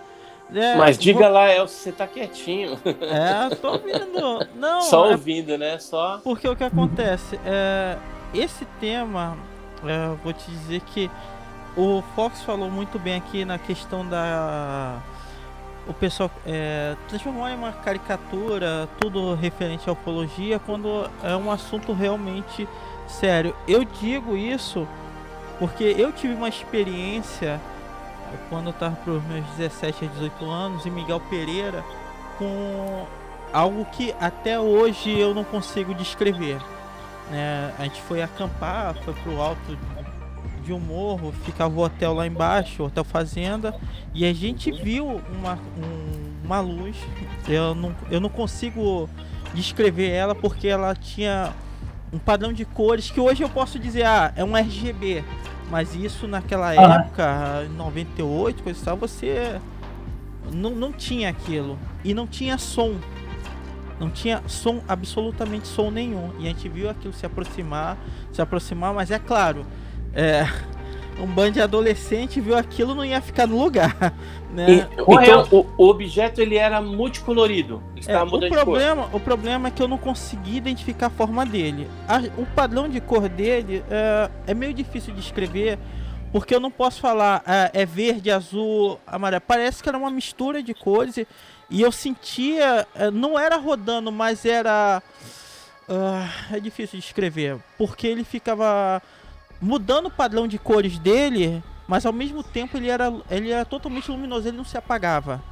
É, Mas diga vou... lá, Elcio, você tá quietinho. É, tô ouvindo. [LAUGHS] Não, Só é... ouvindo, né? Só. Porque o que acontece? É, esse tema, é, vou te dizer que o Fox falou muito bem aqui na questão da. O pessoal é, transformar em uma caricatura tudo referente à ufologia quando é um assunto realmente sério. Eu digo isso porque eu tive uma experiência quando eu estava para os meus 17 a 18 anos em Miguel Pereira com algo que até hoje eu não consigo descrever. Né? A gente foi acampar, foi para o alto de um morro, ficava o hotel lá embaixo, o hotel fazenda, e a gente viu uma, um, uma luz. Eu não, eu não consigo descrever ela porque ela tinha um padrão de cores que hoje eu posso dizer, ah, é um RGB. Mas isso naquela ah. época, 98, coisa e tal, você não, não tinha aquilo. E não tinha som. Não tinha som, absolutamente som nenhum. E a gente viu aquilo se aproximar, se aproximar, mas é claro, é, um bando de adolescente viu aquilo não ia ficar no lugar, [LAUGHS] né? E- então o, o objeto ele era multicolorido. Ele É, o, mudando de cor. problema, o problema é que eu não consegui identificar a forma dele. A- o padrão de cor dele é, é meio difícil de escrever, porque eu não posso falar ah, é verde, azul, amarelo. Parece que era uma mistura de cores e, e eu sentia, eh, não era rodando, mas era. ah, é difícil de escrever, porque ele ficava mudando o padrão de cores dele, mas ao mesmo tempo ele era, ele era totalmente luminoso, ele não se apagava,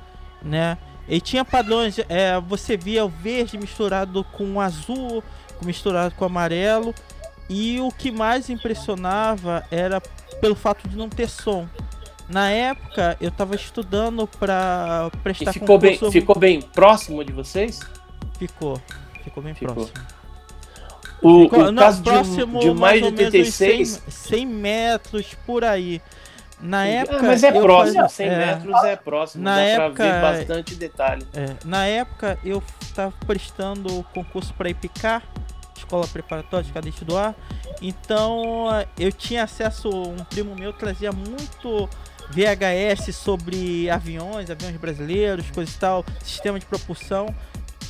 né? Ele tinha padrões, é, você via o verde misturado com o azul, misturado com o amarelo, e o que mais impressionava era pelo fato de não ter som. Na época eu estava estudando para E prestar ficou bem, concurso- ficou bem próximo de vocês? ficou, ficou bem Ficou. próximo. O, Ficou- o não, caso de, próximo, de mais de ou menos uns 86. 100, 100 metros por aí. Na Ah, época. mas é próximo, fazia- 100 é, metros é próximo. Na dá época- pra ver bastante detalhe. é, na época eu estava prestando o concurso para IPCAR, Escola Preparatória de Cadete do Ar. Então eu tinha acesso, um primo meu trazia muito VHS sobre aviões, aviões brasileiros, coisa e tal, sistema de propulsão.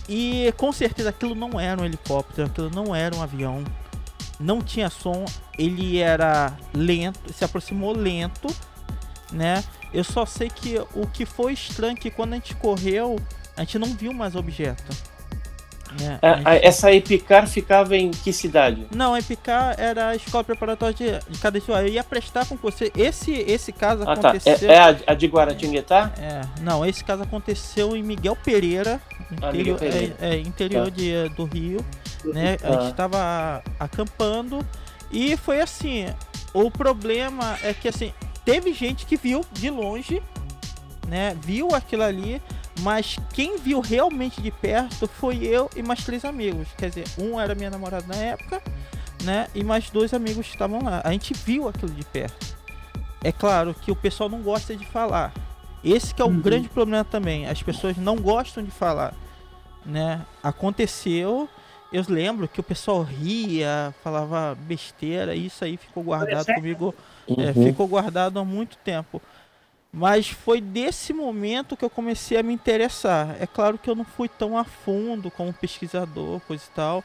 E com certeza aquilo não era um helicóptero, aquilo não era um avião. Não tinha som, ele era lento, se aproximou lento, né? Eu só sei que o que foi estranho é que quando a gente correu, a gente não viu mais objeto. A- A a- gente- essa Epicar ficava em que cidade? Não, a EPK era a escola preparatória de, de cadete. Eu ia prestar com você. Esse, esse caso Ah, tá. aconteceu. É, é a, a de Guaratinguetá? É, não, esse caso aconteceu em Miguel Pereira, Ah, interior, Miguel Pereira. é, é, interior Tá. de, do Rio, né? A Ah. gente tava acampando e foi assim. O problema é que assim teve gente que viu de longe, né? Viu aquilo ali, mas quem viu realmente de perto foi eu e mais três amigos. Quer dizer, um era minha namorada na época, né? E mais dois amigos que estavam lá. A gente viu aquilo de perto. É claro que o pessoal não gosta de falar. Esse que é o Uhum. grande problema também. As pessoas não gostam de falar, né? Aconteceu, eu lembro que o pessoal ria, falava besteira, e isso aí ficou guardado sério? comigo, é, Uhum. ficou guardado há muito tempo. Mas foi desse momento que eu comecei a me interessar. É claro que eu não fui tão a fundo como pesquisador, coisa e tal,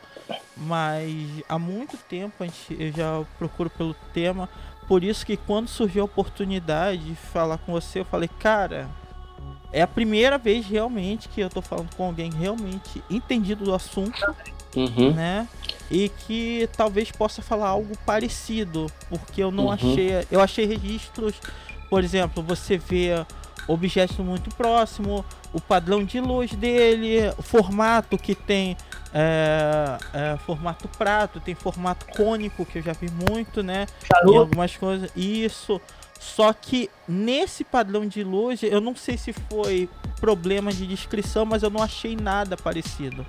mas há muito tempo a gente, eu já procuro pelo tema. Por isso que quando surgiu a oportunidade de falar com você, eu falei, cara, é a primeira vez realmente que eu tô falando com alguém realmente entendido do assunto, Uhum. né? E que talvez possa falar algo parecido, porque eu não Uhum. achei, eu achei registros, por exemplo, você vê objetos muito próximo, o padrão de luz dele, o formato que tem é, é, formato prato, tem formato cônico que eu já vi muito, né? Charuto. algumas coisas. Isso. Só que nesse padrão de luz, eu não sei se foi problema de descrição, mas eu não achei nada parecido.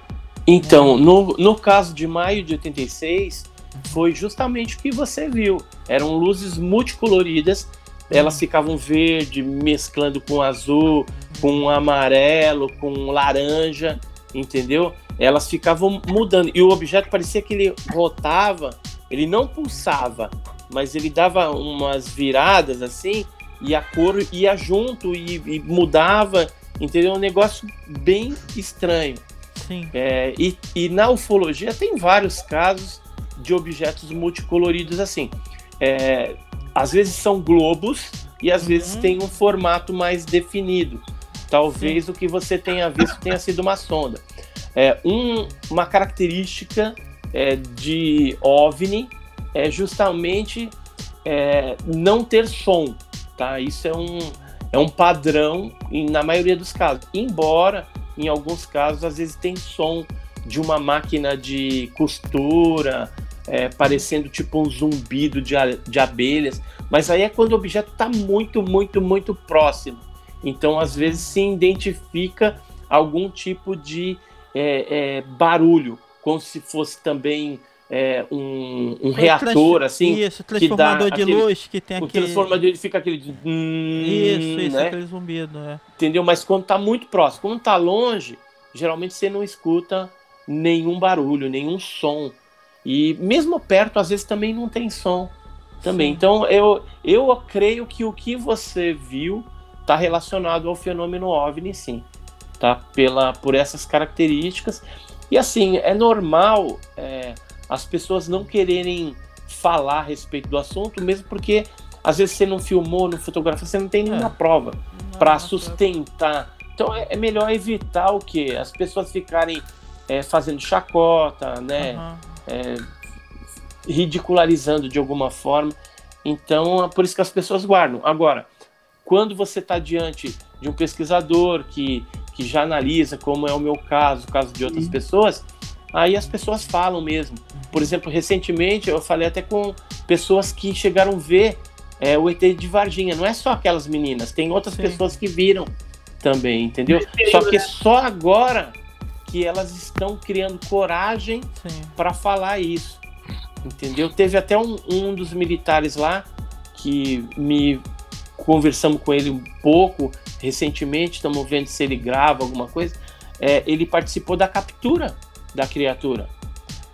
Então, no, no caso de maio de 86, foi justamente o que você viu. Eram luzes multicoloridas, elas ficavam verde, mesclando com azul, com amarelo, com laranja, entendeu? Elas ficavam mudando. E o objeto parecia que ele rotava, ele não pulsava, mas ele dava umas viradas assim, e a cor ia junto e, e mudava, entendeu? Um negócio bem estranho. Sim. É, e, e na ufologia tem vários casos de objetos multicoloridos assim. É, às vezes são globos e às vezes Uhum. tem um formato mais definido. Talvez o que você tenha visto tenha sido uma sonda. É, um- uma característica é, de OVNI é justamente é, não ter som. Tá? Isso é um, é um padrão em- na maioria dos casos. Embora em alguns casos, às vezes tem som de uma máquina de costura, é, parecendo tipo um zumbido de, a- de abelhas, mas aí é quando o objeto está muito, muito, muito próximo. Então, às vezes, se identifica algum tipo de é, é, barulho, como se fosse também é, um, um reator, Trans- assim. Isso, transformador de aquele- luz que tem O aquele. transformador ele fica aquele. de- hum, Isso, isso, né? aquele zumbido, é. entendeu? Mas quando tá muito próximo, quando tá longe, geralmente você não escuta nenhum barulho, nenhum som. E mesmo perto, às vezes também não tem som. também. Sim. Então eu, eu creio que o que você viu está relacionado ao fenômeno OVNI, sim, tá? Pela, por essas características. E assim, é normal é, as pessoas não quererem falar a respeito do assunto, mesmo porque às vezes você não filmou, não fotografou, você não tem nenhuma É. prova para sustentar. Então é, é melhor evitar o que? As pessoas ficarem é, fazendo chacota, né? aham. É, ridicularizando de alguma forma. Então, é por isso que as pessoas guardam. Agora, quando você está diante de um pesquisador que, que já analisa, como é o meu caso, o caso de outras pessoas, aí as pessoas falam mesmo. Por exemplo, recentemente eu falei até com pessoas que chegaram a ver é, o ET de Varginha. Não é só aquelas meninas, tem outras Sim. pessoas que viram também, entendeu? Só que né? só agora que elas estão criando coragem para falar isso. Entendeu? Teve até um, um dos militares lá que me conversamos com ele um pouco recentemente, estamos vendo se ele grava alguma coisa. É, ele participou da captura da criatura,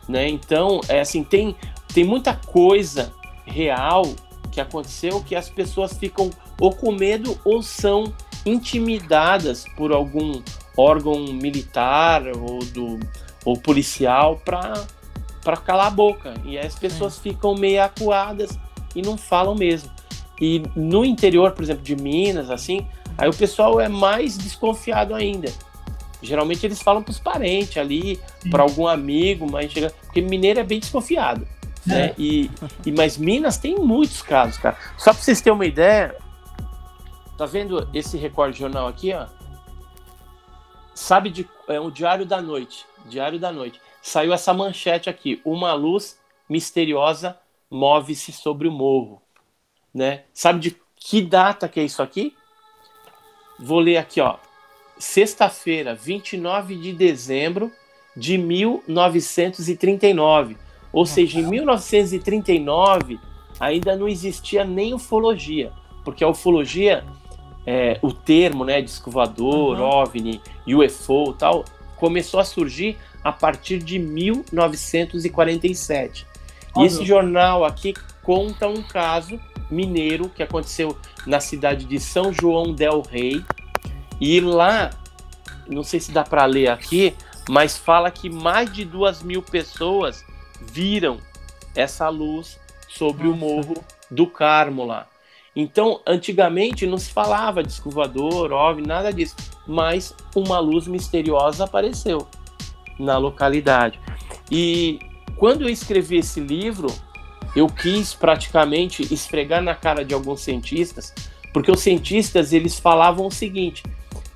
né? Então, é assim, tem tem muita coisa real que aconteceu que as pessoas ficam ou com medo ou são intimidadas por algum órgão militar ou do ou policial para para calar a boca. E aí as pessoas ficam meio acuadas e não falam mesmo. E no interior, por exemplo, de Minas, assim, aí o pessoal é mais desconfiado ainda. Geralmente eles falam para os parentes ali, para algum amigo, mas chega... porque mineiro é bem desconfiado. Né? E, e mas Minas tem muitos casos, cara. Só para vocês terem uma ideia, tá vendo esse recorde jornal aqui, ó? Sabe de é um Diário da Noite, Diário da Noite. Saiu essa manchete aqui: uma luz misteriosa move-se sobre o morro, né? Sabe de que data que é isso aqui? Vou ler aqui, ó. Sexta-feira, 29 de dezembro de 1939. Ou seja, em 1939 ainda não existia nem ufologia, porque a ufologia, é, o termo, né, disco voador, Uhum. OVNI, UFO tal, começou a surgir a partir de 1947. E Óbvio. esse jornal aqui conta um caso mineiro que aconteceu na cidade de São João del Rei. E lá, não sei se dá para ler aqui, mas fala que mais de duas mil pessoas viram essa luz sobre o Nossa. morro do Carmo lá. Então, antigamente não se falava de escovador, OVNI, nada disso, mas uma luz misteriosa apareceu na localidade. E quando eu escrevi esse livro, eu quis praticamente esfregar na cara de alguns cientistas, porque os cientistas eles falavam o seguinte,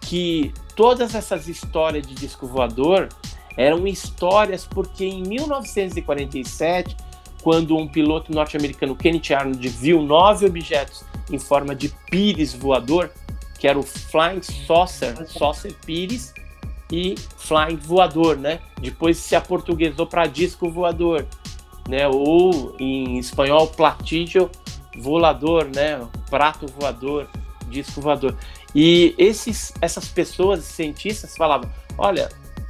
que todas essas histórias de disco voador eram histórias porque em 1947, quando um piloto norte-americano, Kenneth Arnold, viu nove objetos em forma de pires voador, que era o Flying Saucer, Saucer Pires, e Flying Voador, né? Depois se aportuguesou para disco voador, né? Ou em espanhol platillo volador, né? Prato voador, disco voador. E esses, essas pessoas, cientistas, falavam: olha,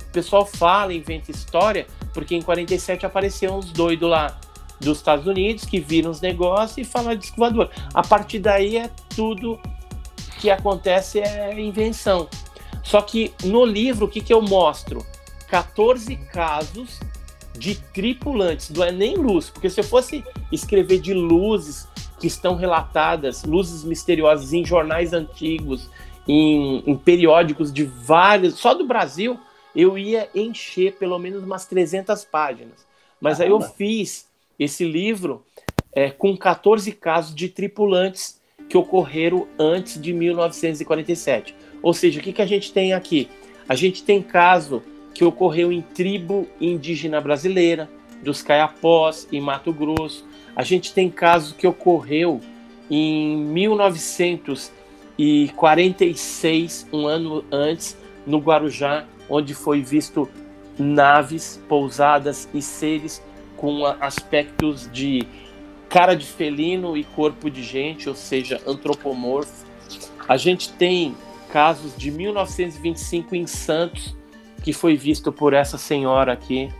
o pessoal fala, inventa história, porque em 47 apareceram uns doidos lá dos Estados Unidos que viram os negócios e falaram de disco voador. A partir daí é tudo que acontece é invenção. Só que no livro, o que, que eu mostro? 14 casos de tripulantes, não é nem luz, porque se eu fosse escrever de luzes que estão relatadas, luzes misteriosas em jornais antigos, em, em periódicos de vários, só do Brasil, eu ia encher pelo menos umas 300 páginas. Mas aí eu Caramba. fiz esse livro é, com 14 casos de tripulantes que ocorreram antes de 1947. Ou seja, o que, que a gente tem aqui? A gente tem caso que ocorreu em tribo indígena brasileira, dos Caiapós, em Mato Grosso. A gente tem caso que ocorreu em 1946, um ano antes, no Guarujá, onde foi visto naves pousadas e seres com aspectos de cara de felino e corpo de gente, ou seja, antropomorfo. A gente tem casos de 1925 em Santos, que foi visto por essa senhora aqui,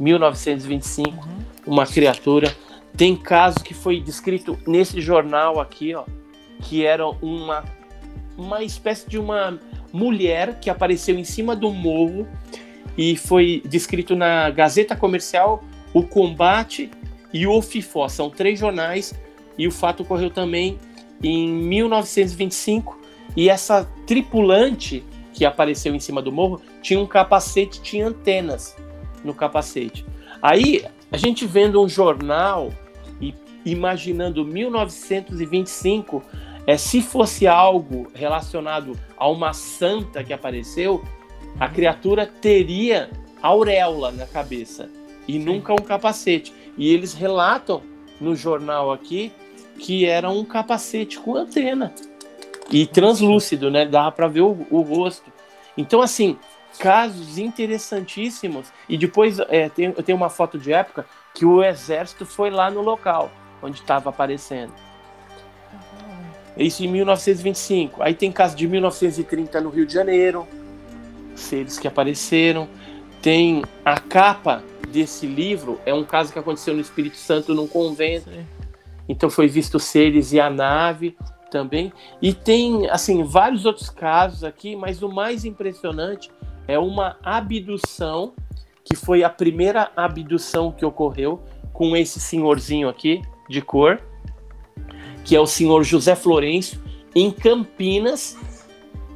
1925, Uhum. uma criatura. Tem caso que foi descrito nesse jornal aqui, ó, que era uma, uma espécie de uma mulher que apareceu em cima do morro e foi descrito na Gazeta Comercial, o Combate e o FIFO. São três jornais e o fato ocorreu também em 1925 e essa tripulante que apareceu em cima do morro tinha um capacete, tinha antenas no capacete. Aí a gente vendo um jornal e imaginando 1925, é, se fosse algo relacionado a uma santa que apareceu, a criatura teria auréola na cabeça e Sim. nunca um capacete. E eles relatam no jornal aqui que era um capacete com antena e translúcido, né? Dava para ver o, o, rosto. Então, assim, casos interessantíssimos. E depois é, tem, eu tenho uma foto de época que o exército foi lá no local onde estava aparecendo. Isso em 1925. Aí tem caso de 1930 no Rio de Janeiro, seres que apareceram. Tem a capa desse livro, é um caso que aconteceu no Espírito Santo num convento. Sim. Então foi visto seres e a nave também. E tem, assim, vários outros casos aqui, mas o mais impressionante é uma abdução, que foi a primeira abdução que ocorreu com esse senhorzinho aqui, de cor, que é o senhor José Florencio, em Campinas,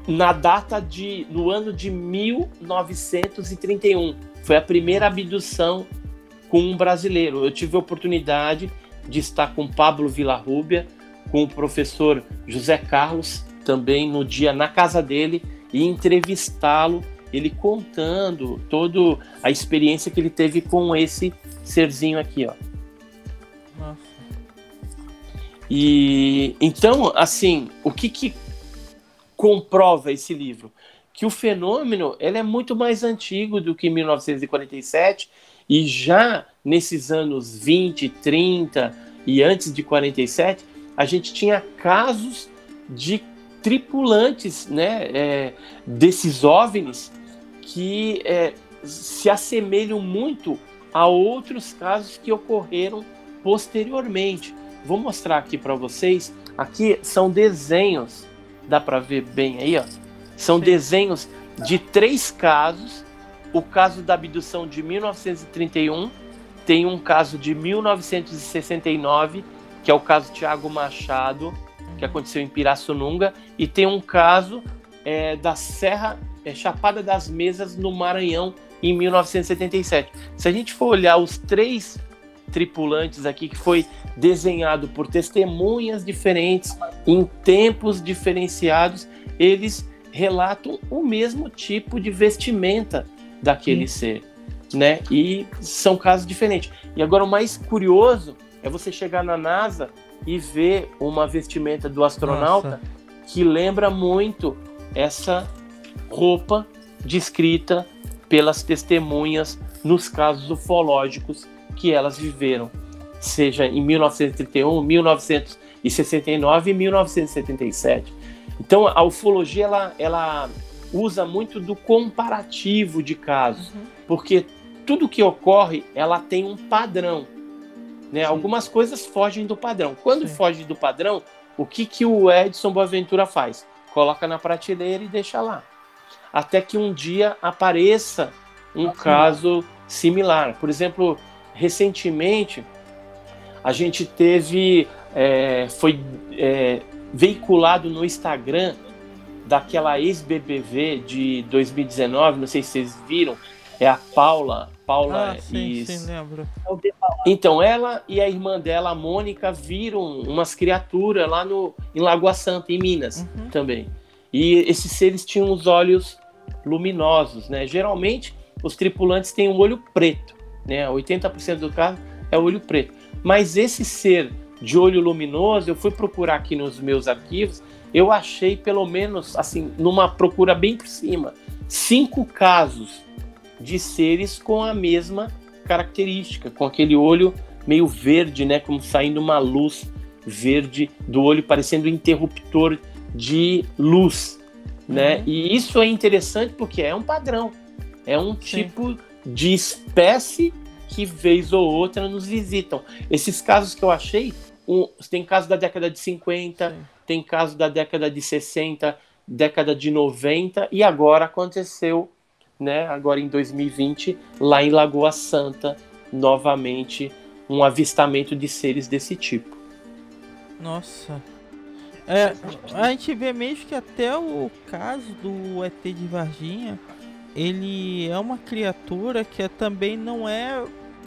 na data de no ano de 1931. Foi a primeira abdução com um brasileiro. Eu tive a oportunidade de estar com Pablo Villarrubia, com o professor José Carlos, também no dia na casa dele, e entrevistá-lo, ele contando toda a experiência que ele teve com esse serzinho aqui, ó. Nossa. E então, assim, o que, que comprova esse livro? Que o fenômeno ele é muito mais antigo do que 1947 e já nesses anos 20, 30 e antes de 47, a gente tinha casos de tripulantes né, é, desses OVNIs que é, se assemelham muito a outros casos que ocorreram posteriormente. Vou mostrar aqui para vocês. Aqui são desenhos, dá para ver bem aí, ó. São Sim. desenhos de três casos. O caso da abdução de 1931, tem um caso de 1969, que é o caso Tiago Machado, que aconteceu em Pirassununga, e tem um caso é, da Serra é, Chapada das Mesas, no Maranhão, em 1977. Se a gente for olhar os três tripulantes aqui, que foi desenhado por testemunhas diferentes, em tempos diferenciados, eles relatam o mesmo tipo de vestimenta daquele Sim. ser, né? E são casos diferentes. E agora o mais curioso é você chegar na NASA e ver uma vestimenta do astronauta Nossa. que lembra muito essa roupa descrita pelas testemunhas nos casos ufológicos que elas viveram, seja em 1931, 1969 e 1977. Então, a ufologia ela, ela usa muito do comparativo de casos, uhum. porque tudo que ocorre ela tem um padrão. Né? Algumas coisas fogem do padrão. Quando Sim. foge do padrão, o que, que o Edson Boaventura faz? Coloca na prateleira e deixa lá. Até que um dia apareça um caso similar. Por exemplo, recentemente a gente teve é, foi é, veiculado no Instagram daquela ex-BBV de 2019, não sei se vocês viram, é a Paula, Paula ah, sim, sim, lembro. Então ela e a irmã dela, a Mônica, viram umas criaturas lá no em Lagoa Santa, em Minas, uhum. também. E esses seres tinham os olhos luminosos, né? Geralmente os tripulantes têm um olho preto, né? 80% do caso é o olho preto. Mas esse ser de olho luminoso, eu fui procurar aqui nos meus arquivos, eu achei pelo menos, assim, numa procura bem por cima, cinco casos de seres com a mesma característica, com aquele olho meio verde, né, como saindo uma luz verde do olho, parecendo um interruptor de luz, né? Uhum. E isso é interessante porque é um padrão, é um tipo de espécie que vez ou outra nos visitam. Esses casos que eu achei, um, tem caso da década de 50, Sim. tem caso da década de 60, década de 90 e agora aconteceu, né, agora em 2020, lá em Lagoa Santa, novamente um avistamento de seres desse tipo. Nossa. É, a gente vê mesmo que até o caso do ET de Varginha, ele é uma criatura que também não é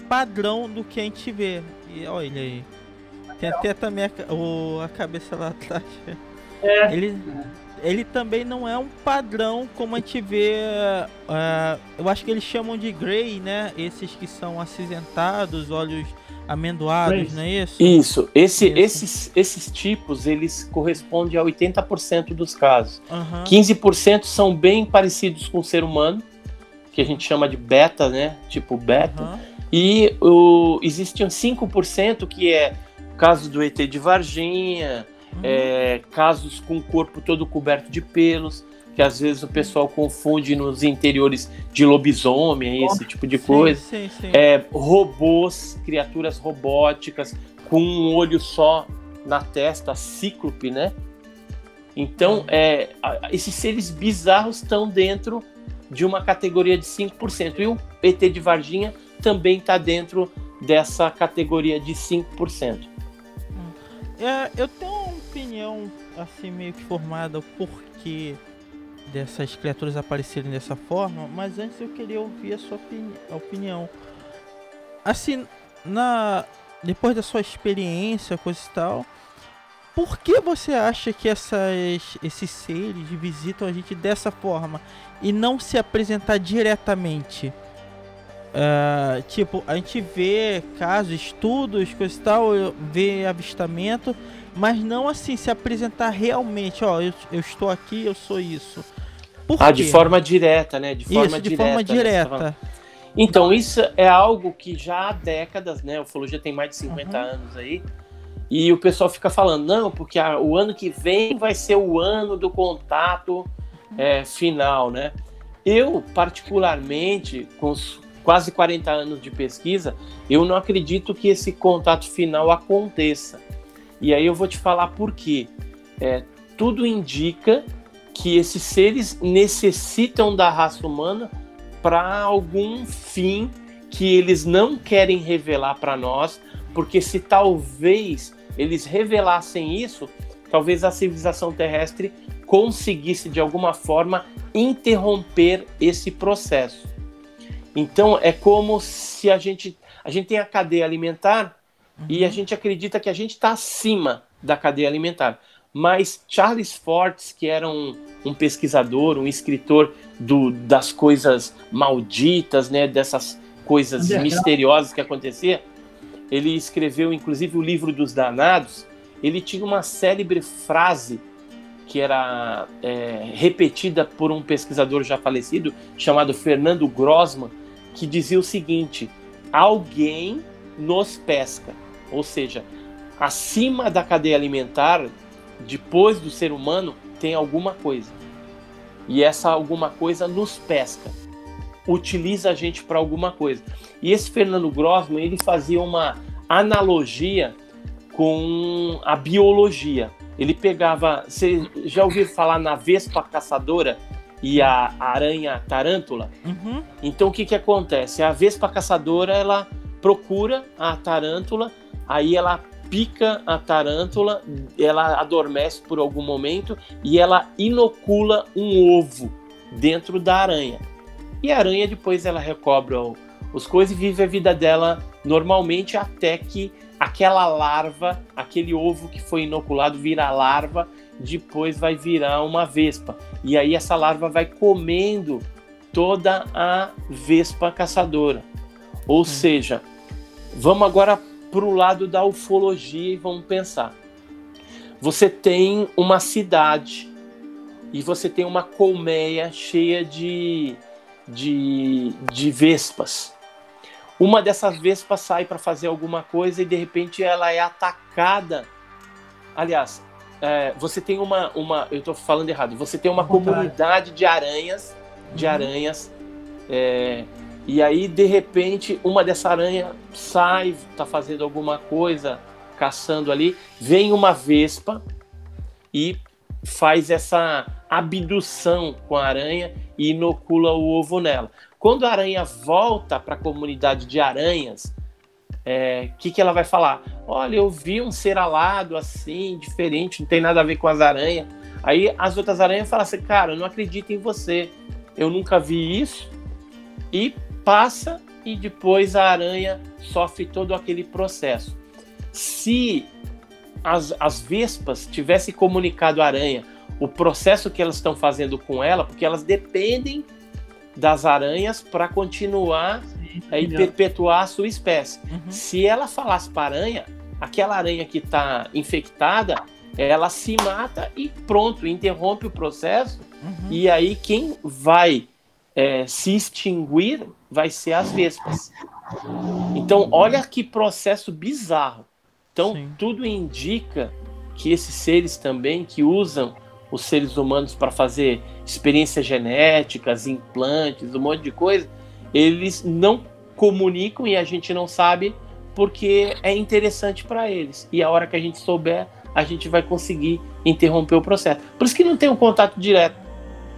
padrão do que a gente vê. E olha ele aí. Tem até também a, o, a cabeça lá atrás. É. Ele, ele também não é um padrão como a gente vê. Uh, eu acho que eles chamam de Grey, né? Esses que são acinzentados, olhos amendoados, não é isso? Isso. Esse, isso. Esses, esses tipos, eles correspondem a 80% dos casos. Uhum. 15% são bem parecidos com o ser humano, que a gente chama de beta, né? Tipo beta. Uhum. E o, existem 5% que é caso do ET de Varginha, uhum. é, casos com o corpo todo coberto de pelos, que às vezes o pessoal confunde nos interiores de lobisomem, esse tipo de coisa. Sim, sim, sim. É, robôs, criaturas robóticas com um olho só na testa, cíclope, né? Então, uhum. é, esses seres bizarros estão dentro de uma categoria de 5%. E o ET de Varginha também está dentro dessa categoria de 5%. É, eu tenho uma opinião assim meio que formada o porquê dessas criaturas aparecerem dessa forma, mas antes eu queria ouvir a sua opini opinião. Assim, na depois da sua experiência, coisa e tal, por que você acha que essas, esses seres visitam a gente dessa forma e não se apresentar diretamente? Uh, tipo, a gente vê casos, estudos, coisa e tal, vê avistamento, mas não assim se apresentar realmente, ó, eu, eu estou aqui, eu sou isso. Por ah, quê? de forma direta, né? De forma isso, de direta. Forma né? direta. Né? Então, isso é algo que já há décadas, né? O Ufologia tem mais de 50 uhum. anos aí. E o pessoal fica falando, não, porque a, o ano que vem vai ser o ano do contato é, final, né? Eu, particularmente, com os quase 40 anos de pesquisa, eu não acredito que esse contato final aconteça. E aí eu vou te falar por quê. É, tudo indica que esses seres necessitam da raça humana para algum fim que eles não querem revelar para nós, porque se talvez eles revelassem isso, talvez a civilização terrestre conseguisse de alguma forma interromper esse processo. Então é como se a gente a gente tem a cadeia alimentar uhum. e a uhum. gente acredita que a gente está acima da cadeia alimentar. Mas Charles Fortes, que era um, um pesquisador, um escritor do, das coisas malditas, né, dessas coisas misteriosas que acontecia, ele escreveu inclusive o livro dos danados. Ele tinha uma célebre frase que era é, repetida por um pesquisador já falecido chamado Fernando Grossman, que dizia o seguinte: alguém nos pesca, ou seja, acima da cadeia alimentar, depois do ser humano, tem alguma coisa. E essa alguma coisa nos pesca, utiliza a gente para alguma coisa. E esse Fernando Grossman, ele fazia uma analogia com a biologia. Ele pegava, você já ouviu falar na vespa caçadora? E a aranha tarântula. Uhum. Então o que, que acontece? A vespa caçadora ela procura a tarântula, aí ela pica a tarântula, ela adormece por algum momento e ela inocula um ovo dentro da aranha. E a aranha depois ela recobre os coisas e vive a vida dela normalmente até que aquela larva, aquele ovo que foi inoculado vira larva depois vai virar uma vespa. E aí essa larva vai comendo toda a vespa caçadora. Ou hum. seja, vamos agora para o lado da ufologia e vamos pensar. Você tem uma cidade e você tem uma colmeia cheia de, de, de vespas. Uma dessas vespas sai para fazer alguma coisa e de repente ela é atacada. Aliás, é, você tem uma, uma. Eu estou falando errado. Você tem uma comunidade de aranhas, de uhum. aranhas, é, E aí, de repente, uma dessa aranha sai, tá fazendo alguma coisa, caçando ali, vem uma vespa e faz essa abdução com a aranha e inocula o ovo nela. Quando a aranha volta para a comunidade de aranhas, é, que, que ela vai falar? Olha, eu vi um ser alado assim, diferente, não tem nada a ver com as aranhas. Aí as outras aranhas falam assim, cara, eu não acredito em você, eu nunca vi isso. E passa e depois a aranha sofre todo aquele processo. Se as, as vespas tivessem comunicado à aranha o processo que elas estão fazendo com ela, porque elas dependem das aranhas para continuar e perpetuar a sua espécie. Uhum. Se ela falasse para aranha, aquela aranha que está infectada, ela se mata e pronto, interrompe o processo. Uhum. E aí quem vai é, se extinguir vai ser as vespas. Então, olha que processo bizarro. Então, Sim. tudo indica que esses seres também que usam os seres humanos para fazer experiências genéticas, implantes, um monte de coisa, eles não comunicam e a gente não sabe porque é interessante para eles. E a hora que a gente souber, a gente vai conseguir interromper o processo. Por isso que não tem um contato direto.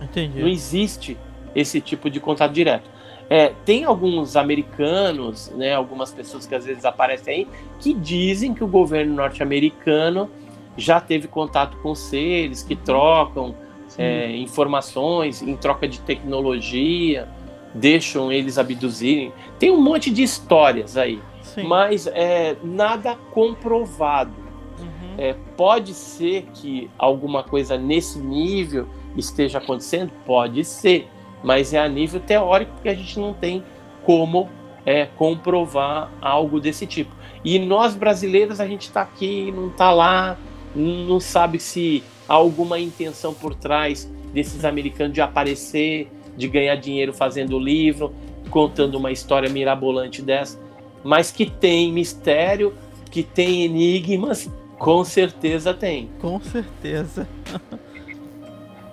Entendi. Não existe esse tipo de contato direto. É, tem alguns americanos, né, algumas pessoas que às vezes aparecem aí, que dizem que o governo norte-americano já teve contato com seres que trocam é, informações em troca de tecnologia, deixam eles abduzirem. Tem um monte de histórias aí, Sim. mas é, nada comprovado. Uhum. É, pode ser que alguma coisa nesse nível esteja acontecendo? Pode ser mas é a nível teórico porque a gente não tem como é, comprovar algo desse tipo. E nós brasileiros, a gente está aqui, não está lá, não sabe se há alguma intenção por trás desses americanos de aparecer, de ganhar dinheiro fazendo livro, contando uma história mirabolante dessa, mas que tem mistério, que tem enigmas, com certeza tem. Com certeza.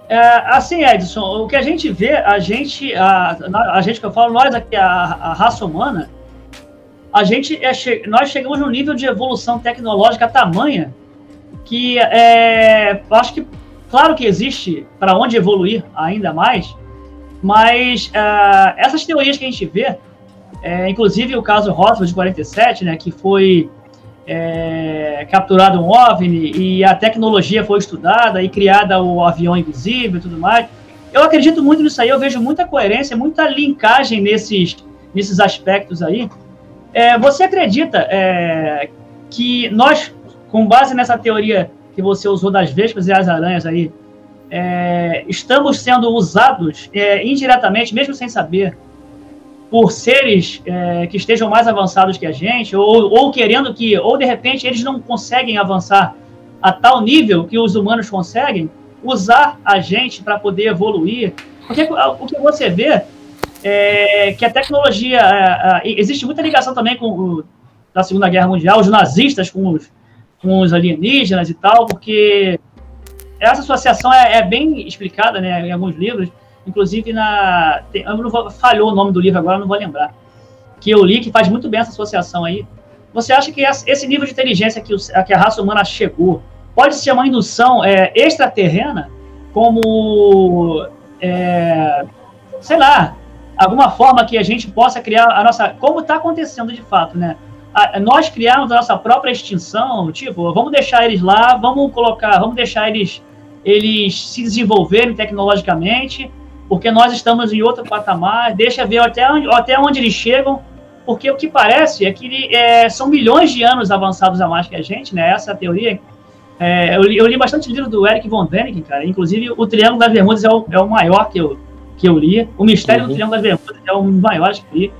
É, assim, Edson, o que a gente vê, a gente, a, a gente que eu falo, nós aqui, a, a raça humana, a gente é, nós chegamos num nível de evolução tecnológica tamanha que é, acho que, claro que existe para onde evoluir ainda mais, mas é, essas teorias que a gente vê, é, inclusive o caso Roswell de 47, né, que foi é, capturado um OVNI e a tecnologia foi estudada e criada o avião invisível e tudo mais. Eu acredito muito nisso aí, eu vejo muita coerência, muita linkagem nesses, nesses aspectos aí. É, você acredita é, que nós, com base nessa teoria que você usou das vespas e as aranhas aí, é, estamos sendo usados é, indiretamente, mesmo sem saber, por seres é, que estejam mais avançados que a gente, ou, ou querendo que, ou de repente eles não conseguem avançar a tal nível que os humanos conseguem, usar a gente para poder evoluir. Porque o que você vê é que a tecnologia. É, existe muita ligação também com o, da Segunda Guerra Mundial, os nazistas com os, com os alienígenas e tal, porque essa associação é, é bem explicada né, em alguns livros inclusive na. Tem, eu não vou, falhou o nome do livro agora, não vou lembrar. Que eu li, que faz muito bem essa associação aí. Você acha que esse nível de inteligência que, o, que a raça humana chegou pode ser uma indução é, extraterrena, como. É, sei lá, alguma forma que a gente possa criar a nossa. Como está acontecendo de fato, né? A, nós criarmos a nossa própria extinção, tipo, vamos deixar eles lá, vamos colocar, vamos deixar eles, eles se desenvolverem tecnologicamente porque nós estamos em outro patamar, deixa ver até onde, até onde eles chegam, porque o que parece é que é, são milhões de anos avançados a mais que a gente, né? Essa é a teoria. É, eu, li, eu, li, bastante livro do Eric von Däniken, cara. Inclusive, o Triângulo das Bermudas é o, é o maior que eu, que eu li. O Mistério uhum. do Triângulo das Bermudas é um dos maiores que eu li.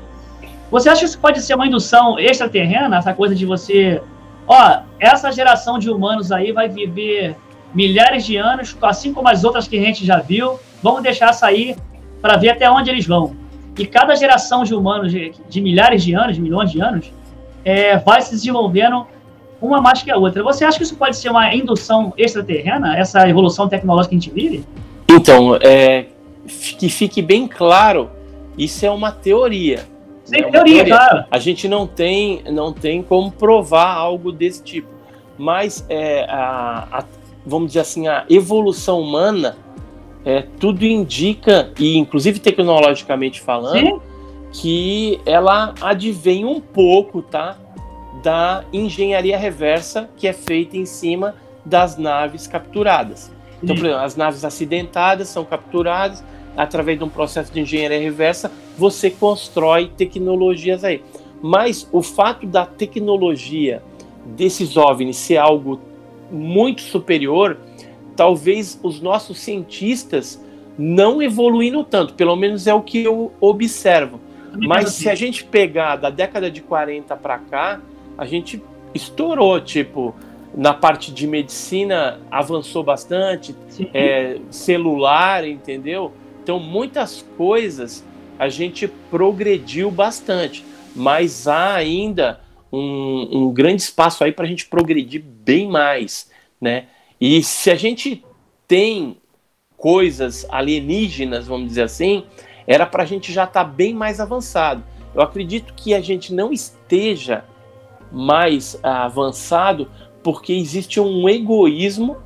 Você acha que isso pode ser uma indução extraterrena? Essa coisa de você... Ó, essa geração de humanos aí vai viver milhares de anos, assim como as outras que a gente já viu, vamos deixar sair para ver até onde eles vão. E cada geração de humanos de, de milhares de anos, de milhões de anos, é, vai se desenvolvendo uma mais que a outra. Você acha que isso pode ser uma indução extraterrena, essa evolução tecnológica que a gente vive? Então, é, que fique bem claro Isso é uma teoria. Sem né? Uma teoria, claro. A gente não tem, não tem como provar algo desse tipo. Mas é, a, a- vamos dizer assim, a evolução humana, é, tudo indica, e inclusive tecnologicamente falando, Sim, que ela advém um pouco, tá? Da engenharia reversa que é feita em cima das naves capturadas. Então, por exemplo, as naves acidentadas são capturadas através de um processo de engenharia reversa, você constrói tecnologias aí. Mas o fato da tecnologia desses OVNIs ser algo muito superior, talvez os nossos cientistas não evoluindo tanto, pelo menos é o que eu observo. Mas se a gente pegar da década de 40 para cá, a gente estourou, tipo, na parte de medicina avançou bastante, é, celular, entendeu? Então muitas coisas a gente progrediu bastante, mas há ainda um, um grande espaço aí para a gente progredir bem mais, né? E se a gente tem coisas alienígenas, vamos dizer assim, era para a gente já estar bem mais avançado. Eu acredito que a gente não esteja mais ah, avançado porque existe um egoísmo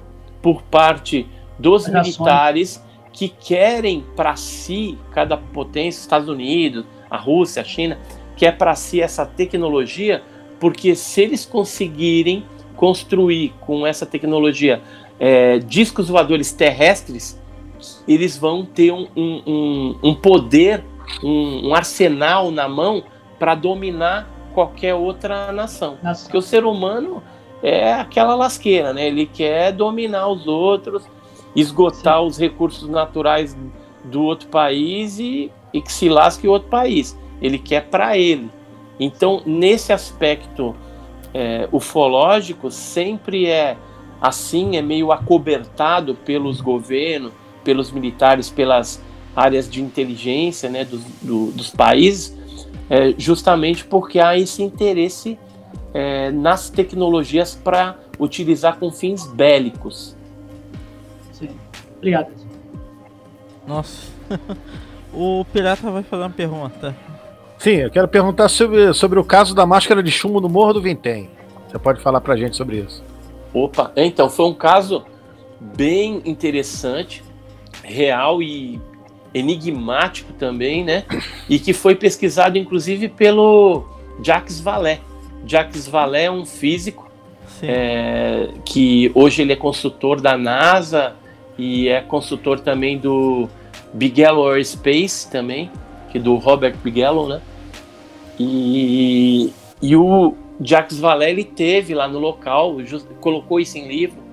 por parte dos nações. militares que querem para si, cada potência, Estados Unidos, a Rússia, a China, quer para si essa tecnologia, porque se eles conseguirem construir com essa tecnologia é, discos voadores terrestres, eles vão ter um, um, um- poder, um, um arsenal na mão para dominar qualquer outra nação. Nação. Porque o ser humano é aquela lasqueira, né? Ele quer dominar os outros, esgotar os recursos naturais do outro país e, e que se lasque o outro país. Ele quer para ele. Então, nesse aspecto é, ufológico, sempre é assim, é meio acobertado pelos governos, pelos militares, pelas áreas de inteligência né, dos, do- dos países, é, justamente porque há esse interesse é, nas tecnologias para utilizar com fins bélicos. Sim. Obrigado. Nossa. [LAUGHS] o Pirata vai fazer uma pergunta. Sim, eu quero perguntar sobre, sobre o caso da máscara de chumbo no Morro do Vintém. Você pode falar pra gente sobre isso? Opa, então foi um caso bem interessante, real e enigmático também, né? E que foi pesquisado inclusive pelo Jacques Vallée. Jacques Vallée é um físico é, que hoje ele é consultor da NASA e é consultor também do Bigelow Aerospace também, que do Robert Bigelow, né? E, e o Jacques ele teve lá no local, colocou isso em livro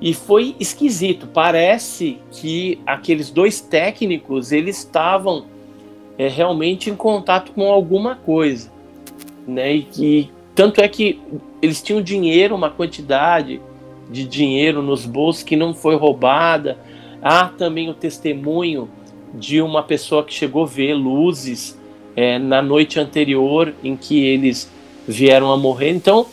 e foi esquisito. Parece que aqueles dois técnicos eles estavam é, realmente em contato com alguma coisa, né? E que tanto é que eles tinham dinheiro, uma quantidade de dinheiro nos bolsos que não foi roubada. Há também o testemunho de uma pessoa que chegou a ver luzes é, na noite anterior em que eles vieram a morrer. Então,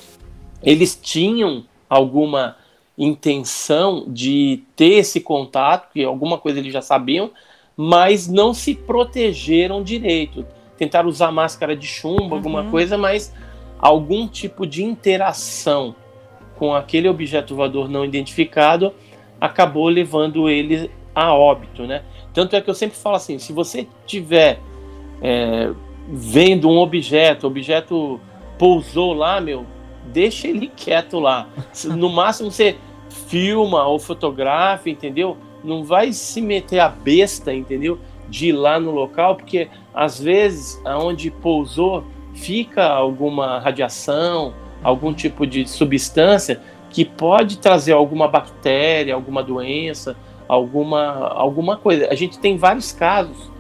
eles tinham alguma intenção de ter esse contato, que alguma coisa eles já sabiam, mas não se protegeram direito. Tentaram usar máscara de chumbo, alguma Uhum. coisa, mas algum tipo de interação com aquele objeto voador não identificado acabou levando ele a óbito, né? Tanto é que eu sempre falo assim, se você tiver é, vendo um objeto, o objeto pousou lá, meu, deixa ele quieto lá. [LAUGHS] No máximo você filma ou fotografa, entendeu? Não vai se meter a besta, entendeu? De ir lá no local, porque às vezes aonde pousou fica alguma radiação, algum tipo de substância que pode trazer alguma bactéria, alguma doença, alguma, alguma coisa. A gente tem vários casos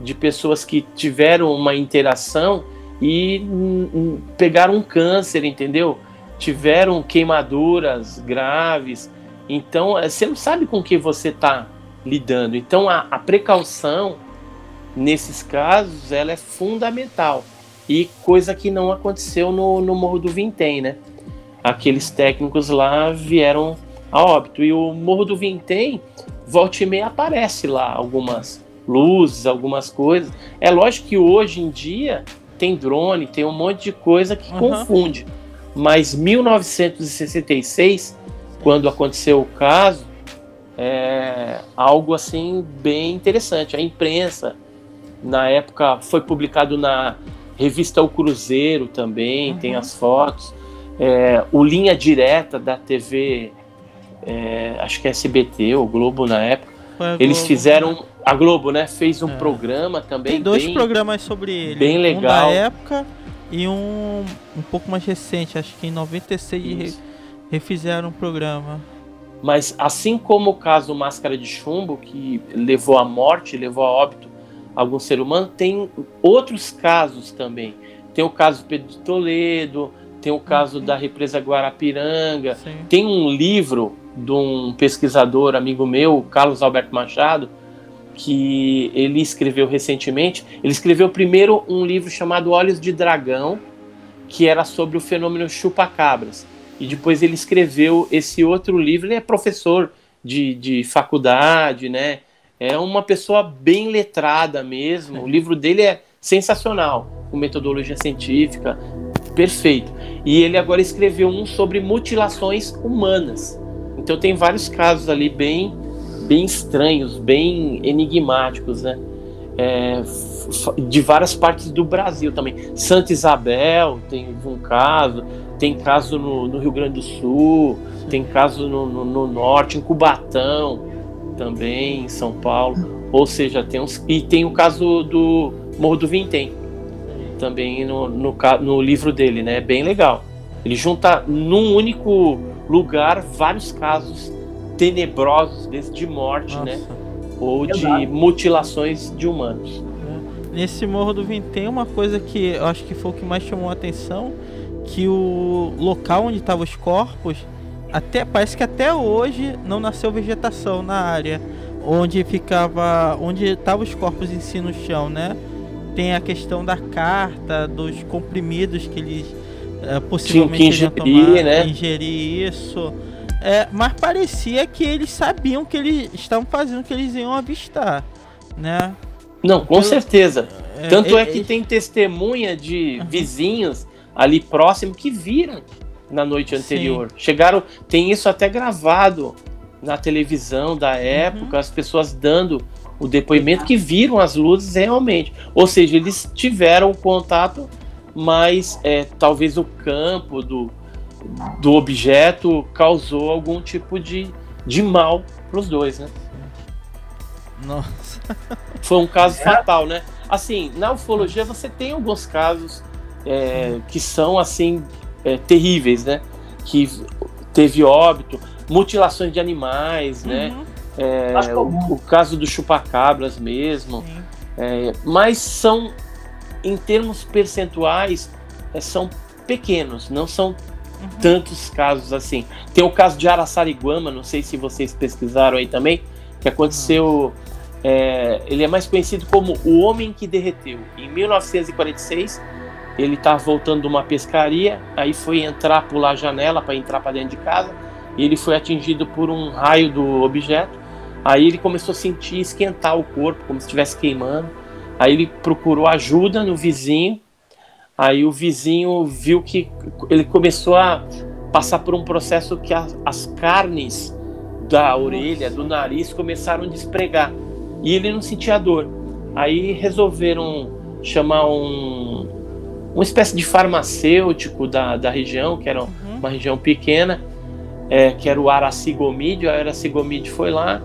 de pessoas que tiveram uma interação e pegaram um câncer, entendeu? Tiveram queimaduras graves. Então, eh, você não sabe com que você está lidando. Então, a, a precaução nesses casos ela é fundamental. E coisa que não aconteceu no, no Morro do Vintém, né? Aqueles técnicos lá vieram a óbito. E o Morro do Vintém, volta e meia aparece lá algumas luzes, algumas coisas. É lógico que hoje em dia tem drone, tem um monte de coisa que uhum. confunde. Mas 1966, quando aconteceu o caso, é algo assim bem interessante. A imprensa, na época, foi publicado na revista O Cruzeiro também, uhum. tem as fotos. É, o Linha Direta da TV, é, acho que é SBT ou Globo na época, eles fizeram. A Globo, né? Fez um é. programa também. Tem dois bem, programas sobre ele. Bem legal. Um da época e um um pouco mais recente, acho que em 96 re, refizeram um programa. Mas assim como o caso Máscara de Chumbo, que levou à morte, levou a óbito algum ser humano, tem outros casos também. Tem o caso Pedro de Toledo, tem o caso uhum. da represa Guarapiranga, Sim. tem um livro de um pesquisador amigo meu, Carlos Alberto Machado, que ele escreveu recentemente. Ele escreveu primeiro um livro chamado Olhos de Dragão, que era sobre o fenômeno chupa-cabras. E depois ele escreveu esse outro livro. Ele é professor de, de faculdade, né? É uma pessoa bem letrada mesmo. O livro dele é sensacional, com metodologia científica, perfeito. E ele agora escreveu um sobre mutilações humanas. Então tem vários casos ali bem, bem estranhos, bem enigmáticos, né? É, de várias partes do Brasil também. Santa Isabel tem um caso, tem caso no, no Rio Grande do Sul, tem caso no, no, no, norte, em Cubatão também, em São Paulo. Ou seja, tem uns. E tem o caso do Morro do Vintém, também no, no, no livro dele, né? É bem legal. Ele junta num único lugar vários casos tenebrosos desde de morte, né? Nossa. né? Ou Exato. de mutilações de humanos. É. Nesse Morro do Vintém, uma coisa que eu acho que foi o que mais chamou a atenção, que o local onde estavam os corpos, até parece que até hoje não nasceu vegetação na área onde ficava, onde estavam os corpos em si no chão, né? Tem a questão da carta, dos comprimidos que eles é, possivelmente que ingerir, tomar, né? ingerir isso. É, mas parecia que eles sabiam que eles estavam fazendo que eles iam avistar, né? Não, com Pelo, certeza. É, Tanto é, é que tem testemunha de uhum. vizinhos ali próximo que viram na noite anterior. Sim. Chegaram, tem isso até gravado na televisão da época, uhum. as pessoas dando o depoimento que viram as luzes realmente. Ou seja, eles tiveram contato mas é, talvez o campo do, do objeto causou algum tipo de, de mal para os dois, né? Nossa. [LAUGHS] Foi um caso é. fatal, né? Assim, na ufologia você tem alguns casos é, que são assim é, terríveis, né? Que teve óbito, mutilações de animais, né? uhum. né? O, o, caso do chupacabras mesmo. É, mas são em termos percentuais, é, são pequenos, não são uhum. tantos casos assim. Tem o caso de Araçariguama, não sei se vocês pesquisaram aí também, que aconteceu. É, ele é mais conhecido como o Homem que Derreteu. Em 1946, ele estava voltando de uma pescaria, aí foi entrar, pular a janela para entrar para dentro de casa, e ele foi atingido por um raio do objeto. Aí ele começou a sentir esquentar o corpo, como se estivesse queimando. Aí ele procurou ajuda no vizinho. Aí o vizinho viu que ele começou a passar por um processo que as, as carnes da orelha, do nariz começaram a despregar. E ele não sentia dor. Aí resolveram chamar um uma espécie de farmacêutico da, da região, que era uhum. uma região pequena, é, que era o Aracigomide. O Aracigomide foi lá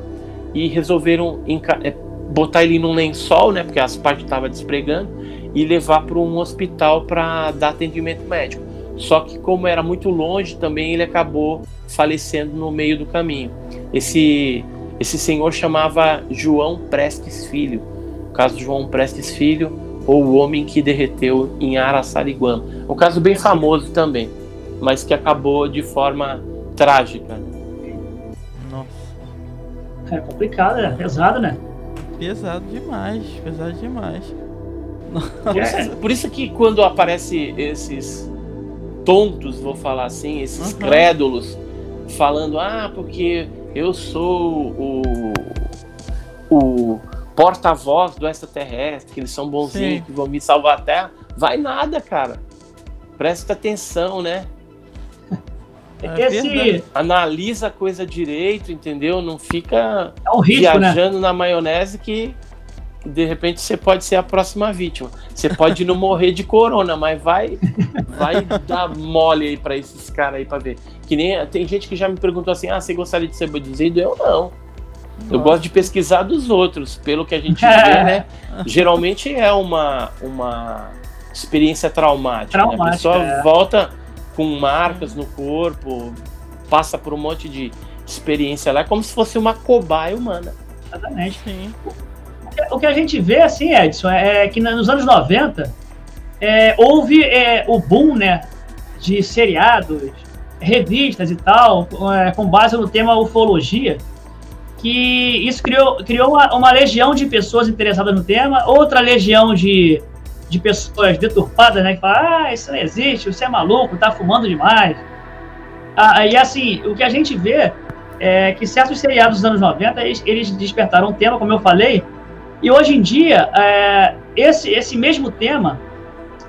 e resolveram é, botar ele num lençol, né, porque as partes estavam despregando, e levar para um hospital para dar atendimento médico. Só que como era muito longe também, ele acabou falecendo no meio do caminho. Esse esse senhor chamava João Prestes Filho. O caso João Prestes Filho ou o homem que derreteu em Araçariguama. Um caso bem famoso também, mas que acabou de forma trágica. Nossa. É complicado, é pesado, né? Pesado demais, pesado demais. É. Por isso que quando aparece esses tontos, vou falar assim, esses uhum. crédulos, falando, ah, porque eu sou o, o porta-voz do extraterrestre, que eles são bonzinhos, Sim. que vão me salvar a Terra. Vai nada, cara. Presta atenção, né? É Esse verdade. Analisa a coisa direito, entendeu? Não fica é um risco, né? viajando na maionese que de repente você pode ser a próxima vítima. Você pode não morrer de corona, mas vai vai dar mole aí pra esses caras aí pra ver. Que nem tem gente que já me perguntou assim: "Ah, você gostaria de ser abduzido?" Eu não. Eu Nossa. gosto de pesquisar dos outros, pelo que a gente vê, né? [LAUGHS] Geralmente é uma uma experiência traumática, né? A Traumática, pessoa é. volta com marcas no corpo, passa por um monte de experiência lá, é como se fosse uma cobaia humana. Exatamente. Sim. O que a gente vê, assim, Edson, é que nos anos 90 é, houve é, o boom, né, de seriados, revistas e tal, é, com base no tema ufologia, que isso criou, criou uma, uma legião de pessoas interessadas no tema, outra legião de, de pessoas deturpadas, né, que falam, ah, isso não existe, você é maluco, tá fumando demais. Ah, e assim, o que a gente vê é que certos seriados dos anos 90, eles, eles despertaram um tema, como eu falei, e hoje em dia, é, esse, esse mesmo tema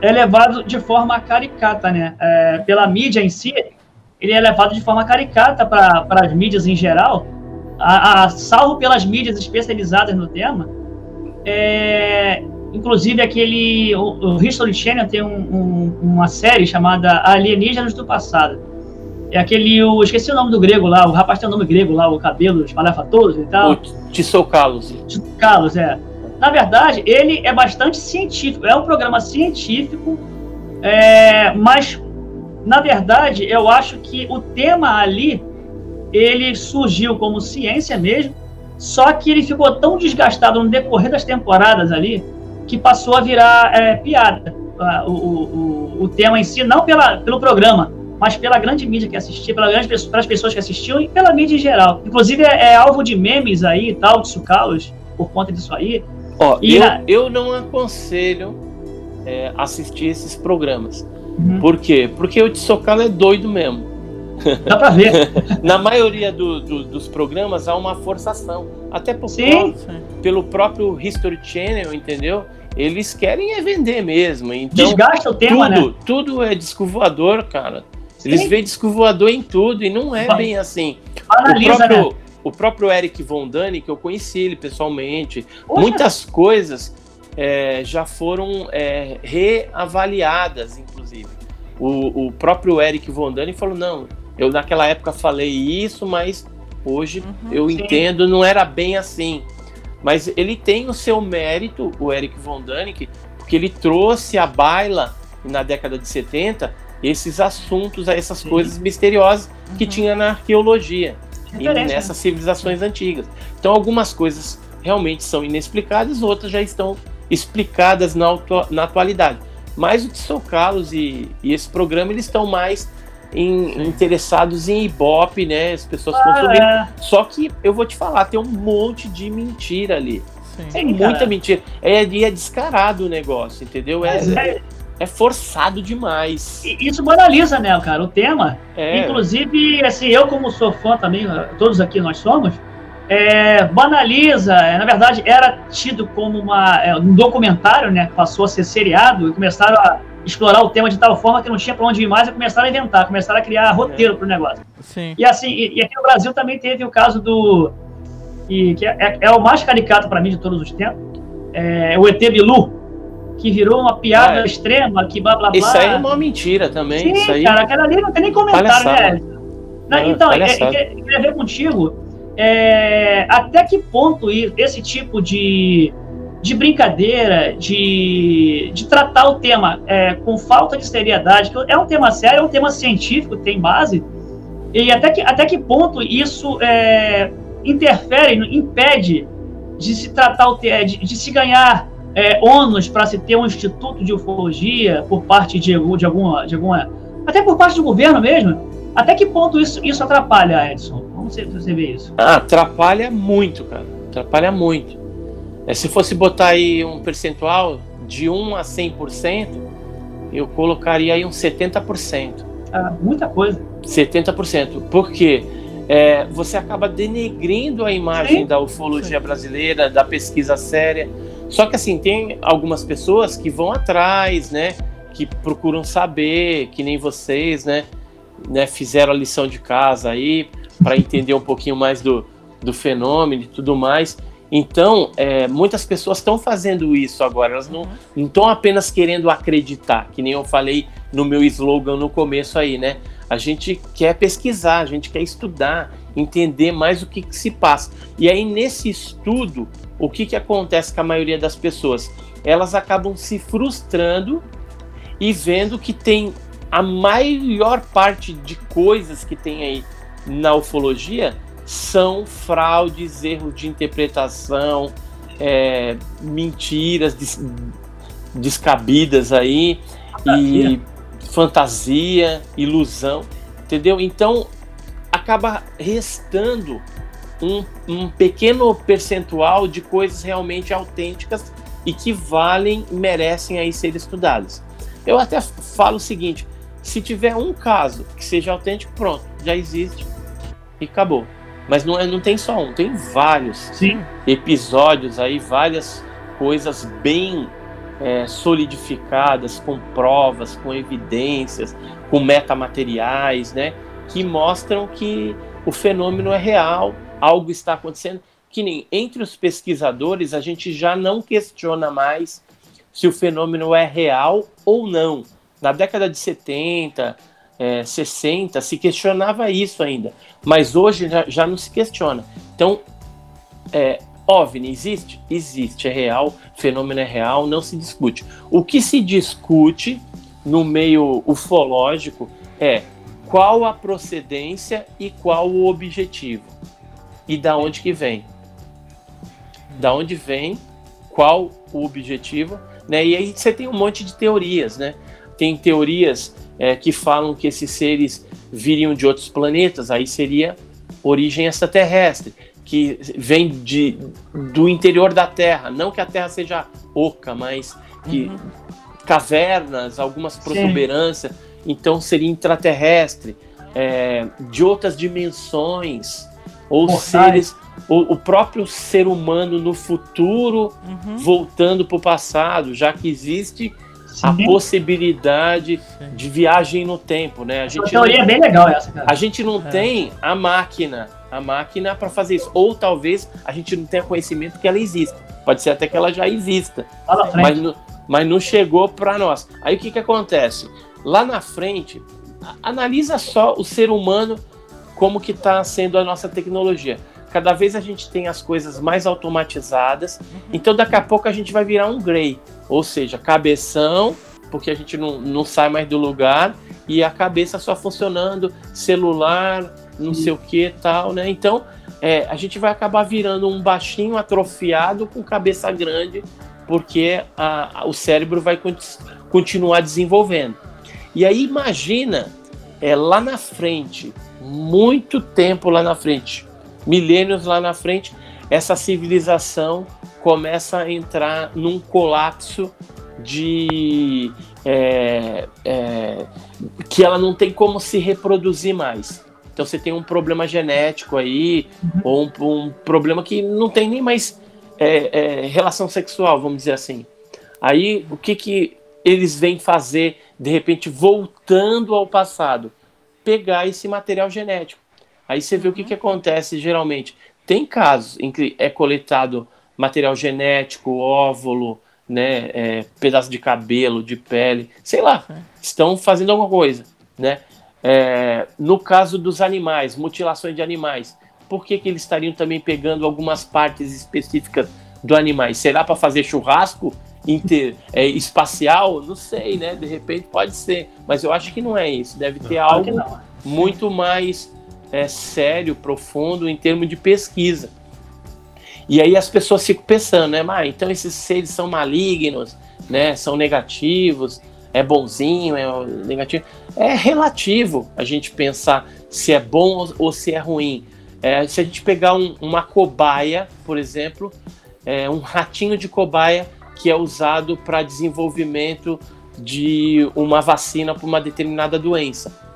é levado de forma caricata, né? É, pela mídia em si, ele é levado de forma caricata para as mídias em geral, a, a- salvo pelas mídias especializadas no tema. É, inclusive, aquele. O, o History Channel tem um- um- uma série chamada Alienígenas do Passado. É aquele. Eu esqueci o nome do grego lá, o rapaz tem o nome grego lá, o cabelo espalhafatoso e tal. O Tissoucalos. Carlos, é. Na verdade, ele é bastante científico. É um programa científico, é, mas na verdade eu acho que o tema ali ele surgiu como ciência mesmo, só que ele ficou tão desgastado no decorrer das temporadas ali que passou a virar é, piada. O, o, o, tema em si, não pela, pelo programa, mas pela grande mídia que assistia, pela grande, pelas pessoas que assistiam e pela mídia em geral. Inclusive é, é alvo de memes aí e tal, de sucalos, por conta disso aí. Ó, E eu, eu não aconselho é, assistir esses programas. Uhum. Por quê? Porque o Tissocalo é doido mesmo. [LAUGHS] Dá pra ver. [LAUGHS] Na maioria do- do- dos programas há uma forçação. Até por Sim. pelo próprio History Channel, entendeu? Eles querem é vender mesmo. Então, Desgasta o tema, tudo, né? tudo é disco voador, cara. Eles Sim. veem disco voador em tudo e não é Vai. bem assim. Analisa, o, próprio, né? o próprio Eric Von Dani, que eu conheci ele pessoalmente, Poxa, muitas coisas é, já foram é, reavaliadas, inclusive. O, o próprio Eric Von Dani falou: não, eu naquela época falei isso, mas hoje Uhum. eu Sim. entendo, não era bem assim. Mas ele tem o seu mérito, o Eric Von Däniken, porque ele trouxe à baila, na década de 70, esses assuntos, essas Sim. coisas misteriosas que Uhum. tinha na arqueologia e Referência, nessas civilizações antigas. Então, algumas coisas realmente são inexplicadas, outras já estão explicadas na, na atualidade. Mas o Tissot Carlos e, e esse programa, eles estão mais em- interessados em Ibope, né? As pessoas Ah, consumirem. é. Só que eu vou te falar, tem um monte de mentira ali. Sim. Tem Sim, muita cara. mentira. É, e é descarado o negócio, entendeu? É, Mas é- é forçado demais. Isso banaliza, né, cara, o tema. É, Inclusive, assim, eu como sou fã também, todos aqui nós somos, é, banaliza, é, na verdade era tido como uma, é, um documentário, né, passou a ser seriado e começaram a explorar o tema de tal forma que não tinha para onde ir mais e começaram a inventar, começaram a criar roteiro para o negócio. Sim. E assim, e, e aqui no Brasil também teve o caso do. E, que é, é- é o mais caricato para mim de todos os tempos. É, o ET Bilu, que virou uma piada Ah, é. extrema, que blá blá blá. isso aí é uma mentira também. Sim, isso aí. cara, aquela ali não tem nem comentário, Palhaçada. né? Não, Não, então, é, é, eu queria ver contigo é, até que ponto esse tipo de, de brincadeira, de, de tratar o tema é, com falta de seriedade, que é um tema sério, é um tema científico, tem base, e até que, até que ponto isso é, interfere, impede de se tratar o te- de, de se ganhar é, ônus para se ter um instituto de ufologia por parte de, de alguma, de alguma. Até por parte do governo mesmo. Até que ponto isso, isso atrapalha, Edson? Como você, você vê isso? Ah, atrapalha muito, cara. Atrapalha muito. É, se fosse botar aí um percentual de 1 a 100%, eu colocaria aí uns 70%. Ah, muita coisa. 70%. Por quê? é, você acaba denegrindo a imagem Sim. da ufologia brasileira, da pesquisa séria. Só que assim, tem algumas pessoas que vão atrás, né? Que procuram saber, que nem vocês, né? né fizeram a lição de casa aí para entender um pouquinho mais do, do fenômeno e tudo mais. Então, é, muitas pessoas estão fazendo isso agora. Elas não estão apenas querendo acreditar, que nem eu falei no meu slogan no começo aí, né? A gente quer pesquisar, a gente quer estudar, entender mais o que, que se passa. E aí, nesse estudo, o que, que acontece com a maioria das pessoas? Elas acabam se frustrando e vendo que tem a maior parte de coisas que tem aí na ufologia são fraudes, erros de interpretação, é, mentiras des, descabidas aí Fantasia. e fantasia, ilusão, entendeu? Então acaba restando um, um pequeno percentual de coisas realmente autênticas e que valem, merecem aí ser estudadas. Eu até falo o seguinte: se tiver um caso que seja autêntico, pronto, já existe e acabou. Mas não, é, não tem só um, tem vários Sim. episódios aí, várias coisas bem é, solidificadas, com provas, com evidências, com metamateriais, né? Que mostram que o fenômeno é real, algo está acontecendo. Que nem entre os pesquisadores a gente já não questiona mais se o fenômeno é real ou não. Na década de 70, é, 60, se questionava isso ainda, mas hoje já, já não se questiona. Então, é, OVNI existe? Existe, é real, fenômeno é real, não se discute. O que se discute no meio ufológico é qual a procedência e qual o objetivo. E da onde que vem? Da onde vem, qual o objetivo, né? E aí você tem um monte de teorias, né? Tem teorias é, que falam que esses seres viriam de outros planetas, aí seria origem extraterrestre, que vem de, do interior da Terra, não que a Terra seja oca, mas que Uhum. cavernas, algumas protuberâncias, então seria intraterrestre, é, de outras dimensões, ou seres, o, o próprio ser humano no futuro Uhum. voltando para o passado, já que existe a Sim. possibilidade Sim. de viagem no tempo, né? A Essa gente teoria não, é bem legal essa, cara. a gente não É. tem a máquina, a máquina para fazer isso, ou talvez a gente não tenha conhecimento que ela exista. Pode ser até que ela já exista, mas não, mas não chegou para nós. Aí o que que acontece? Lá na frente, a- analisa só o ser humano como que está sendo a nossa tecnologia. Cada vez a gente tem as coisas mais automatizadas, então daqui a pouco a gente vai virar um Grey, ou seja, cabeção, porque a gente não, não sai mais do lugar, e a cabeça só funcionando, celular, não sei o que tal, né? Então é, a gente vai acabar virando um baixinho atrofiado com cabeça grande, porque a- a- o cérebro vai con- continuar desenvolvendo. E aí imagina é, lá na frente, muito tempo lá na frente, milênios lá na frente, essa civilização começa a entrar num colapso de é, é, que ela não tem como se reproduzir mais. Então você tem um problema genético aí, ou um, um problema que não tem nem mais é, é, relação sexual, vamos dizer assim. Aí o que, que eles vêm fazer, de repente, voltando ao passado? Pegar esse material genético. Aí você vê o que, que acontece geralmente. Tem casos em que é coletado material genético, óvulo, né, é, pedaço de cabelo, de pele, sei lá, estão fazendo alguma coisa, né? É, no caso dos animais, mutilações de animais, por que, que eles estariam também pegando algumas partes específicas do animais? Será para fazer churrasco inter, [LAUGHS] é, espacial? Não sei, né? De repente pode ser, mas eu acho que não é isso. Deve ter que algo não. muito mais é, sério, profundo em termos de pesquisa. E aí as pessoas ficam pensando, né, mas então esses seres são malignos, né, são negativos, é bonzinho, é negativo. É relativo a gente pensar se é bom ou, se é ruim. É, se a gente pegar um- uma cobaia, por exemplo, é, um ratinho de cobaia que é usado para desenvolvimento de uma vacina para uma determinada doença.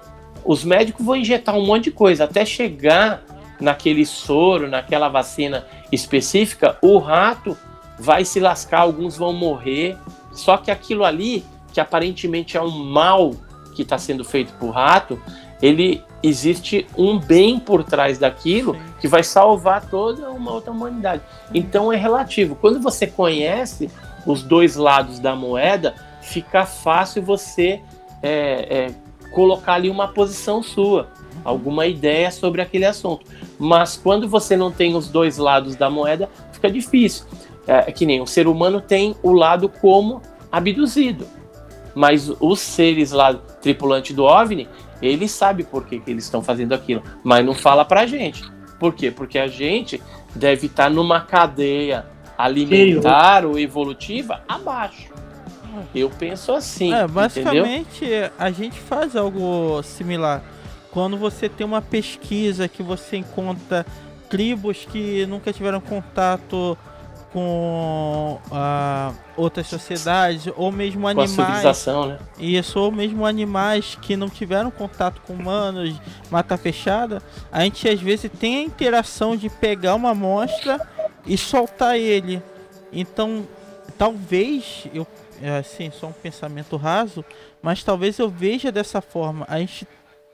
Os médicos vão injetar um monte de coisa até chegar naquele soro, naquela vacina específica, o rato vai se lascar, alguns vão morrer. Só que aquilo ali, que aparentemente é um mal que está sendo feito por rato, ele existe um bem por trás daquilo que vai salvar toda uma outra humanidade. Então é relativo. Quando você conhece os dois lados da moeda, fica fácil você é, é, colocar ali uma posição sua, alguma ideia sobre aquele assunto. Mas quando você não tem os dois lados da moeda, fica difícil. É, é que nem o ser humano tem o lado como abduzido. Mas os seres lá, tripulante do OVNI, ele sabe por que, que eles estão fazendo aquilo, mas não fala pra gente. Por quê? Porque a gente deve estar numa cadeia alimentar ou evolutiva abaixo. Eu penso assim. É, basicamente, entendeu? a gente faz algo similar. Quando você tem uma pesquisa que você encontra tribos que nunca tiveram contato com uh, outras sociedades ou mesmo com animais. né? Isso, ou mesmo animais que não tiveram contato com humanos, mata fechada, a gente às vezes tem a interação de pegar uma amostra e soltar ele. Então, talvez eu assim, só um pensamento raso, mas talvez eu veja dessa forma. A gente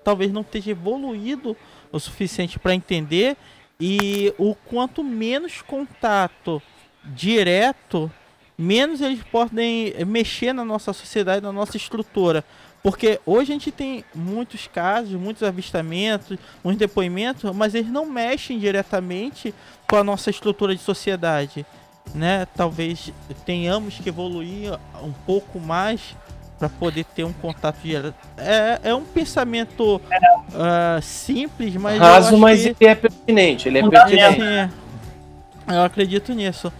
talvez não esteja evoluído o suficiente para entender e o quanto menos contato direto, menos eles podem mexer na nossa sociedade, na nossa estrutura. Porque hoje a gente tem muitos casos, muitos avistamentos, muitos depoimentos, mas eles não mexem diretamente com a nossa estrutura de sociedade. Né? Talvez tenhamos que evoluir um pouco mais para poder ter um contato direto. É, é um pensamento uh, simples, mas. Raso, mas que... ele é pertinente. Ele é pertinente. eu acredito nisso.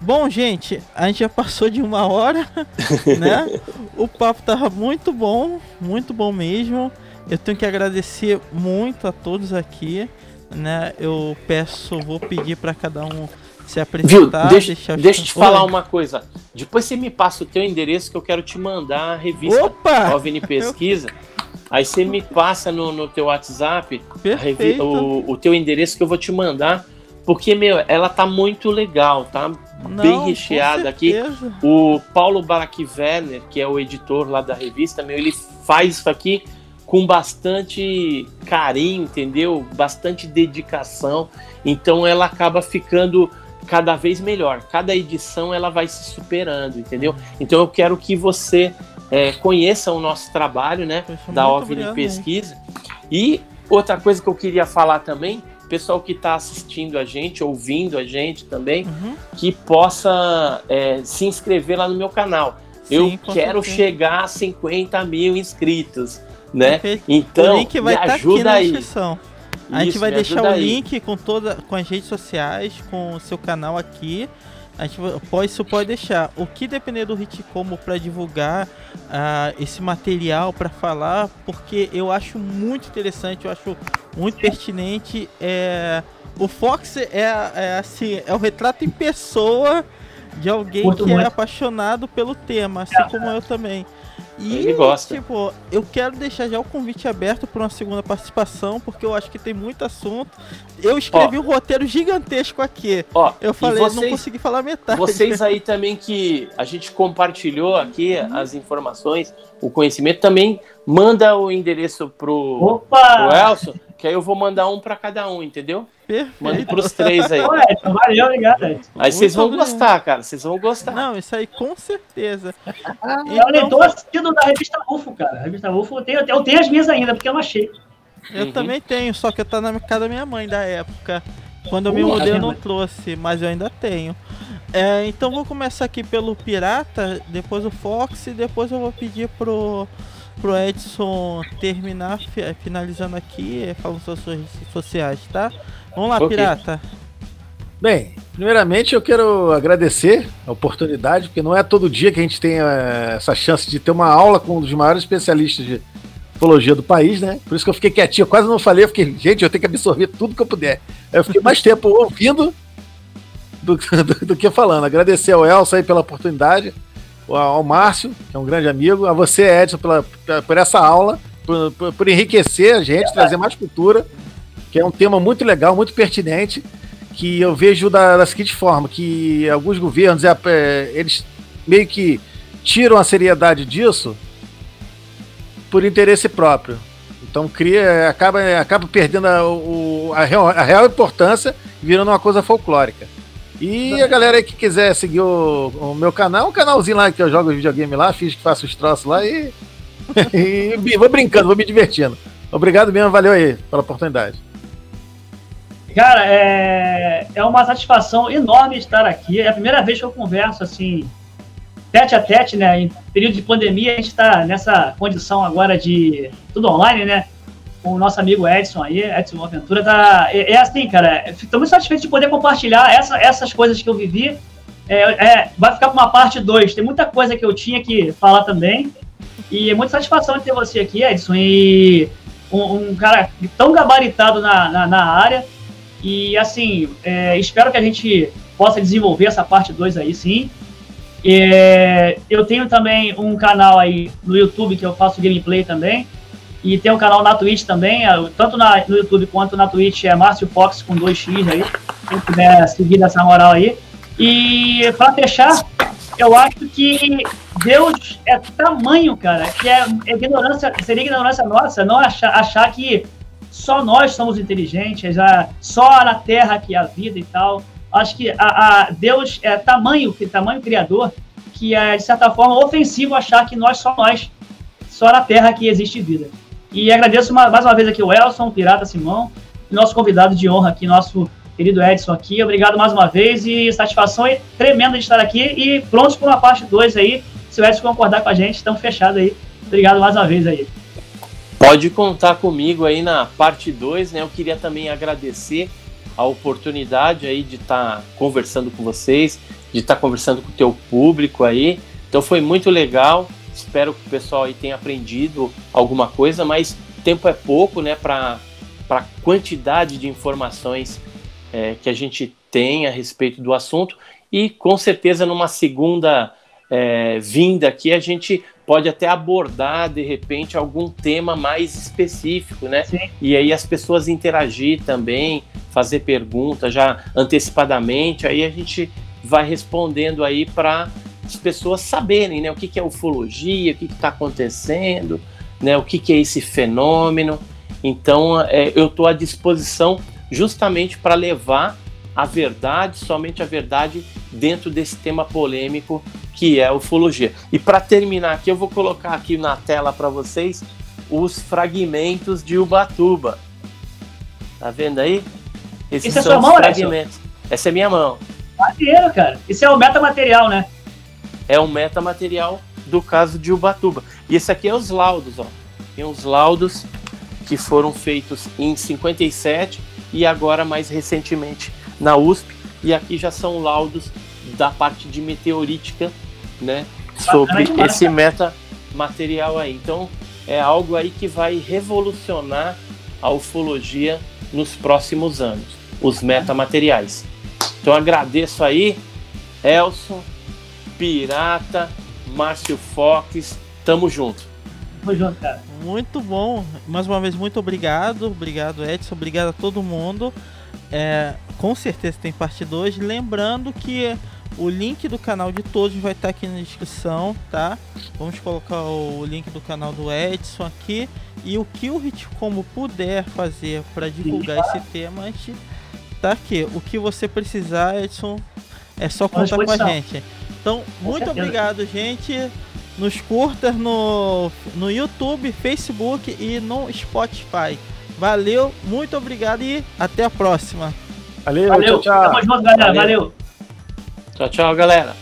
Bom, gente, a gente já passou de uma hora, [LAUGHS] né? o papo tava muito bom, muito bom mesmo. Eu tenho que agradecer muito a todos aqui, né? Eu peço, vou pedir para cada um se apresentar. Viu? Deixa, deixa eu te falar uma coisa. Depois você me passa o teu endereço que eu quero te mandar a revista Opa! OVNI Pesquisa. Aí você me passa no, no teu WhatsApp o, o teu endereço que eu vou te mandar porque, meu, ela tá muito legal, tá Não, bem recheada aqui. O Paulo Barack Werner, que é o editor lá da revista, meu, ele faz isso aqui com bastante carinho, entendeu? Bastante dedicação. Então ela acaba ficando cada vez melhor. Cada edição ela vai se superando, entendeu? Então eu quero que você é, conheça o nosso trabalho, né? Da OVNI Pesquisa. E outra coisa que eu queria falar também pessoal que está assistindo a gente, ouvindo a gente também, uhum. que possa é, se inscrever lá no meu canal. Sim, eu quero certeza. chegar a 50 mil inscritos, né? Então, o link vai estar tá aqui na descrição. A Isso, gente vai deixar o aí. link com toda, com as redes sociais, com o seu canal aqui. A gente pode, isso pode deixar. O que depender do Hit como para divulgar uh, esse material, para falar, porque eu acho muito interessante, eu acho muito pertinente. É, o Fox é, é assim, é o retrato em pessoa de alguém muito que é muito. é apaixonado pelo tema, assim é. como eu também. E, Ele gosta. tipo, eu quero deixar já o convite aberto para uma segunda participação, porque eu acho que tem muito assunto. Eu escrevi ó, um roteiro gigantesco aqui. Ó, eu falei, vocês, não consegui falar metade. Vocês aí também que a gente compartilhou aqui uhum. as informações, o conhecimento, também manda o endereço pro, Opa! pro Elson, que aí eu vou mandar um para cada um, entendeu? Perfeito. Mande pros três aí. Ué, então valeu, obrigado. Aí vocês vão gostar, cara. Vocês vão gostar. Não, isso aí com certeza. então... Eu nem tô assistindo da revista UFO, cara. A revista UFO eu tenho, eu tenho as minhas ainda, porque eu não achei. Eu uhum. também tenho, só que tá na casa da minha mãe da época. Quando eu me mudei, eu não trouxe, mas eu ainda tenho. É, então vou começar aqui pelo Pirata, depois o Fox e depois eu vou pedir pro pro Edson terminar, finalizando aqui, é, falando suas redes sociais, tá? Vamos lá, okay. pirata. Bem, primeiramente eu quero agradecer a oportunidade, porque não é todo dia que a gente tem é, essa chance de ter uma aula com um dos maiores especialistas de ufologia do país, né? Por isso que eu fiquei quietinho, eu quase não falei, eu fiquei, gente, eu tenho que absorver tudo que eu puder. Aí eu fiquei mais [LAUGHS] tempo ouvindo do, do, do, que falando. Agradecer ao Elsa aí pela oportunidade ao Márcio, que é um grande amigo, a você, Edson, pela, por essa aula, por, por, por enriquecer a gente, trazer mais cultura, que é um tema muito legal, muito pertinente, que eu vejo da, da seguinte forma, que alguns governos, é, é, eles meio que tiram a seriedade disso por interesse próprio. Então cria, acaba, acaba perdendo a, o, a, real, a real importância e virando uma coisa folclórica. E a galera aí que quiser seguir o, o, meu canal, um canalzinho lá que eu jogo videogame lá, fiz que faço os troços lá e, [LAUGHS] e vou brincando, vou me divertindo. Obrigado mesmo, valeu aí pela oportunidade. Cara, é, é uma satisfação enorme estar aqui. É a primeira vez que eu converso assim, tete a tete, né? Em período de pandemia, a gente está nessa condição agora de tudo online, né? Com o nosso amigo Edson aí, Edson Aventura, tá, é, é assim, cara, estou muito satisfeito de poder compartilhar essa, essas coisas que eu vivi. É, é, vai ficar para uma parte 2. Tem muita coisa que eu tinha que falar também. E é muita satisfação de ter você aqui, Edson, e um, um cara tão gabaritado na, na, na área. E assim, é, espero que a gente possa desenvolver essa parte 2 aí, sim. É, eu tenho também um canal aí no YouTube que eu faço gameplay também. E tem um canal na Twitch também, é, tanto na, no YouTube quanto na Twitch, é Márcio Fox com 2x aí. Quem puder seguir nessa moral aí. E para fechar, eu acho que Deus é tamanho, cara, que é, é ignorância, seria ignorância nossa não achar, achar que só nós somos inteligentes, a, só na Terra que há vida e tal. Acho que a, a Deus é tamanho, tamanho criador, que é, de certa forma, ofensivo achar que nós, só nós, só na Terra que existe vida. E agradeço uma, mais uma vez aqui o Elson, o Pirata Simão, nosso convidado de honra aqui, nosso querido Edson aqui. Obrigado mais uma vez e satisfação tremenda de estar aqui e prontos para uma parte 2 aí. Se o Edson concordar com a gente, estamos fechados aí. Obrigado mais uma vez aí. Pode contar comigo aí na parte 2, né? Eu queria também agradecer a oportunidade aí de estar tá conversando com vocês, de estar tá conversando com o teu público aí. Então foi muito legal. Espero que o pessoal aí tenha aprendido alguma coisa, mas tempo é pouco, né, para a quantidade de informações é, que a gente tem a respeito do assunto. E com certeza, numa segunda é, vinda aqui, a gente pode até abordar de repente algum tema mais específico, né? Sim. E aí as pessoas interagir também, fazer perguntas já antecipadamente, aí a gente vai respondendo aí para as pessoas saberem né, o que, que é ufologia, o que está acontecendo, né, o que, que é esse fenômeno. Então, é, eu estou à disposição justamente para levar a verdade, somente a verdade, dentro desse tema polêmico que é a ufologia. E para terminar aqui, eu vou colocar aqui na tela para vocês os fragmentos de Ubatuba. Tá vendo aí? Esses Isso é são é sua mão, fragmentos. Essa é minha mão. Maneiro, cara. Isso é o metamaterial, né? É um metamaterial do caso de Ubatuba. E esse aqui é os laudos, ó. Tem os laudos que foram feitos em 57 e agora mais recentemente na USP. E aqui já são laudos da parte de meteorítica, né? Sobre esse metamaterial aí. Então é algo aí que vai revolucionar a ufologia nos próximos anos, os metamateriais. Então agradeço aí, Elson, Pirata, Márcio Fox, tamo junto. Tamo junto, cara. Muito bom. Mais uma vez, muito obrigado. Obrigado, Edson. Obrigado a todo mundo. É, com certeza tem parte 2. Lembrando que o link do canal de todos vai estar aqui na descrição, tá? Vamos colocar o link do canal do Edson aqui. E o que o Hit como puder fazer para divulgar esse tema, a gente tá aqui. O que você precisar, Edson, é só contar com a gente. Então, muito obrigado, gente. Nos curta no, no YouTube, Facebook e no Spotify. Valeu, muito obrigado e até a próxima. Valeu, Valeu. tchau, tchau. Tamo junto, galera. Valeu. Tchau, tchau, galera.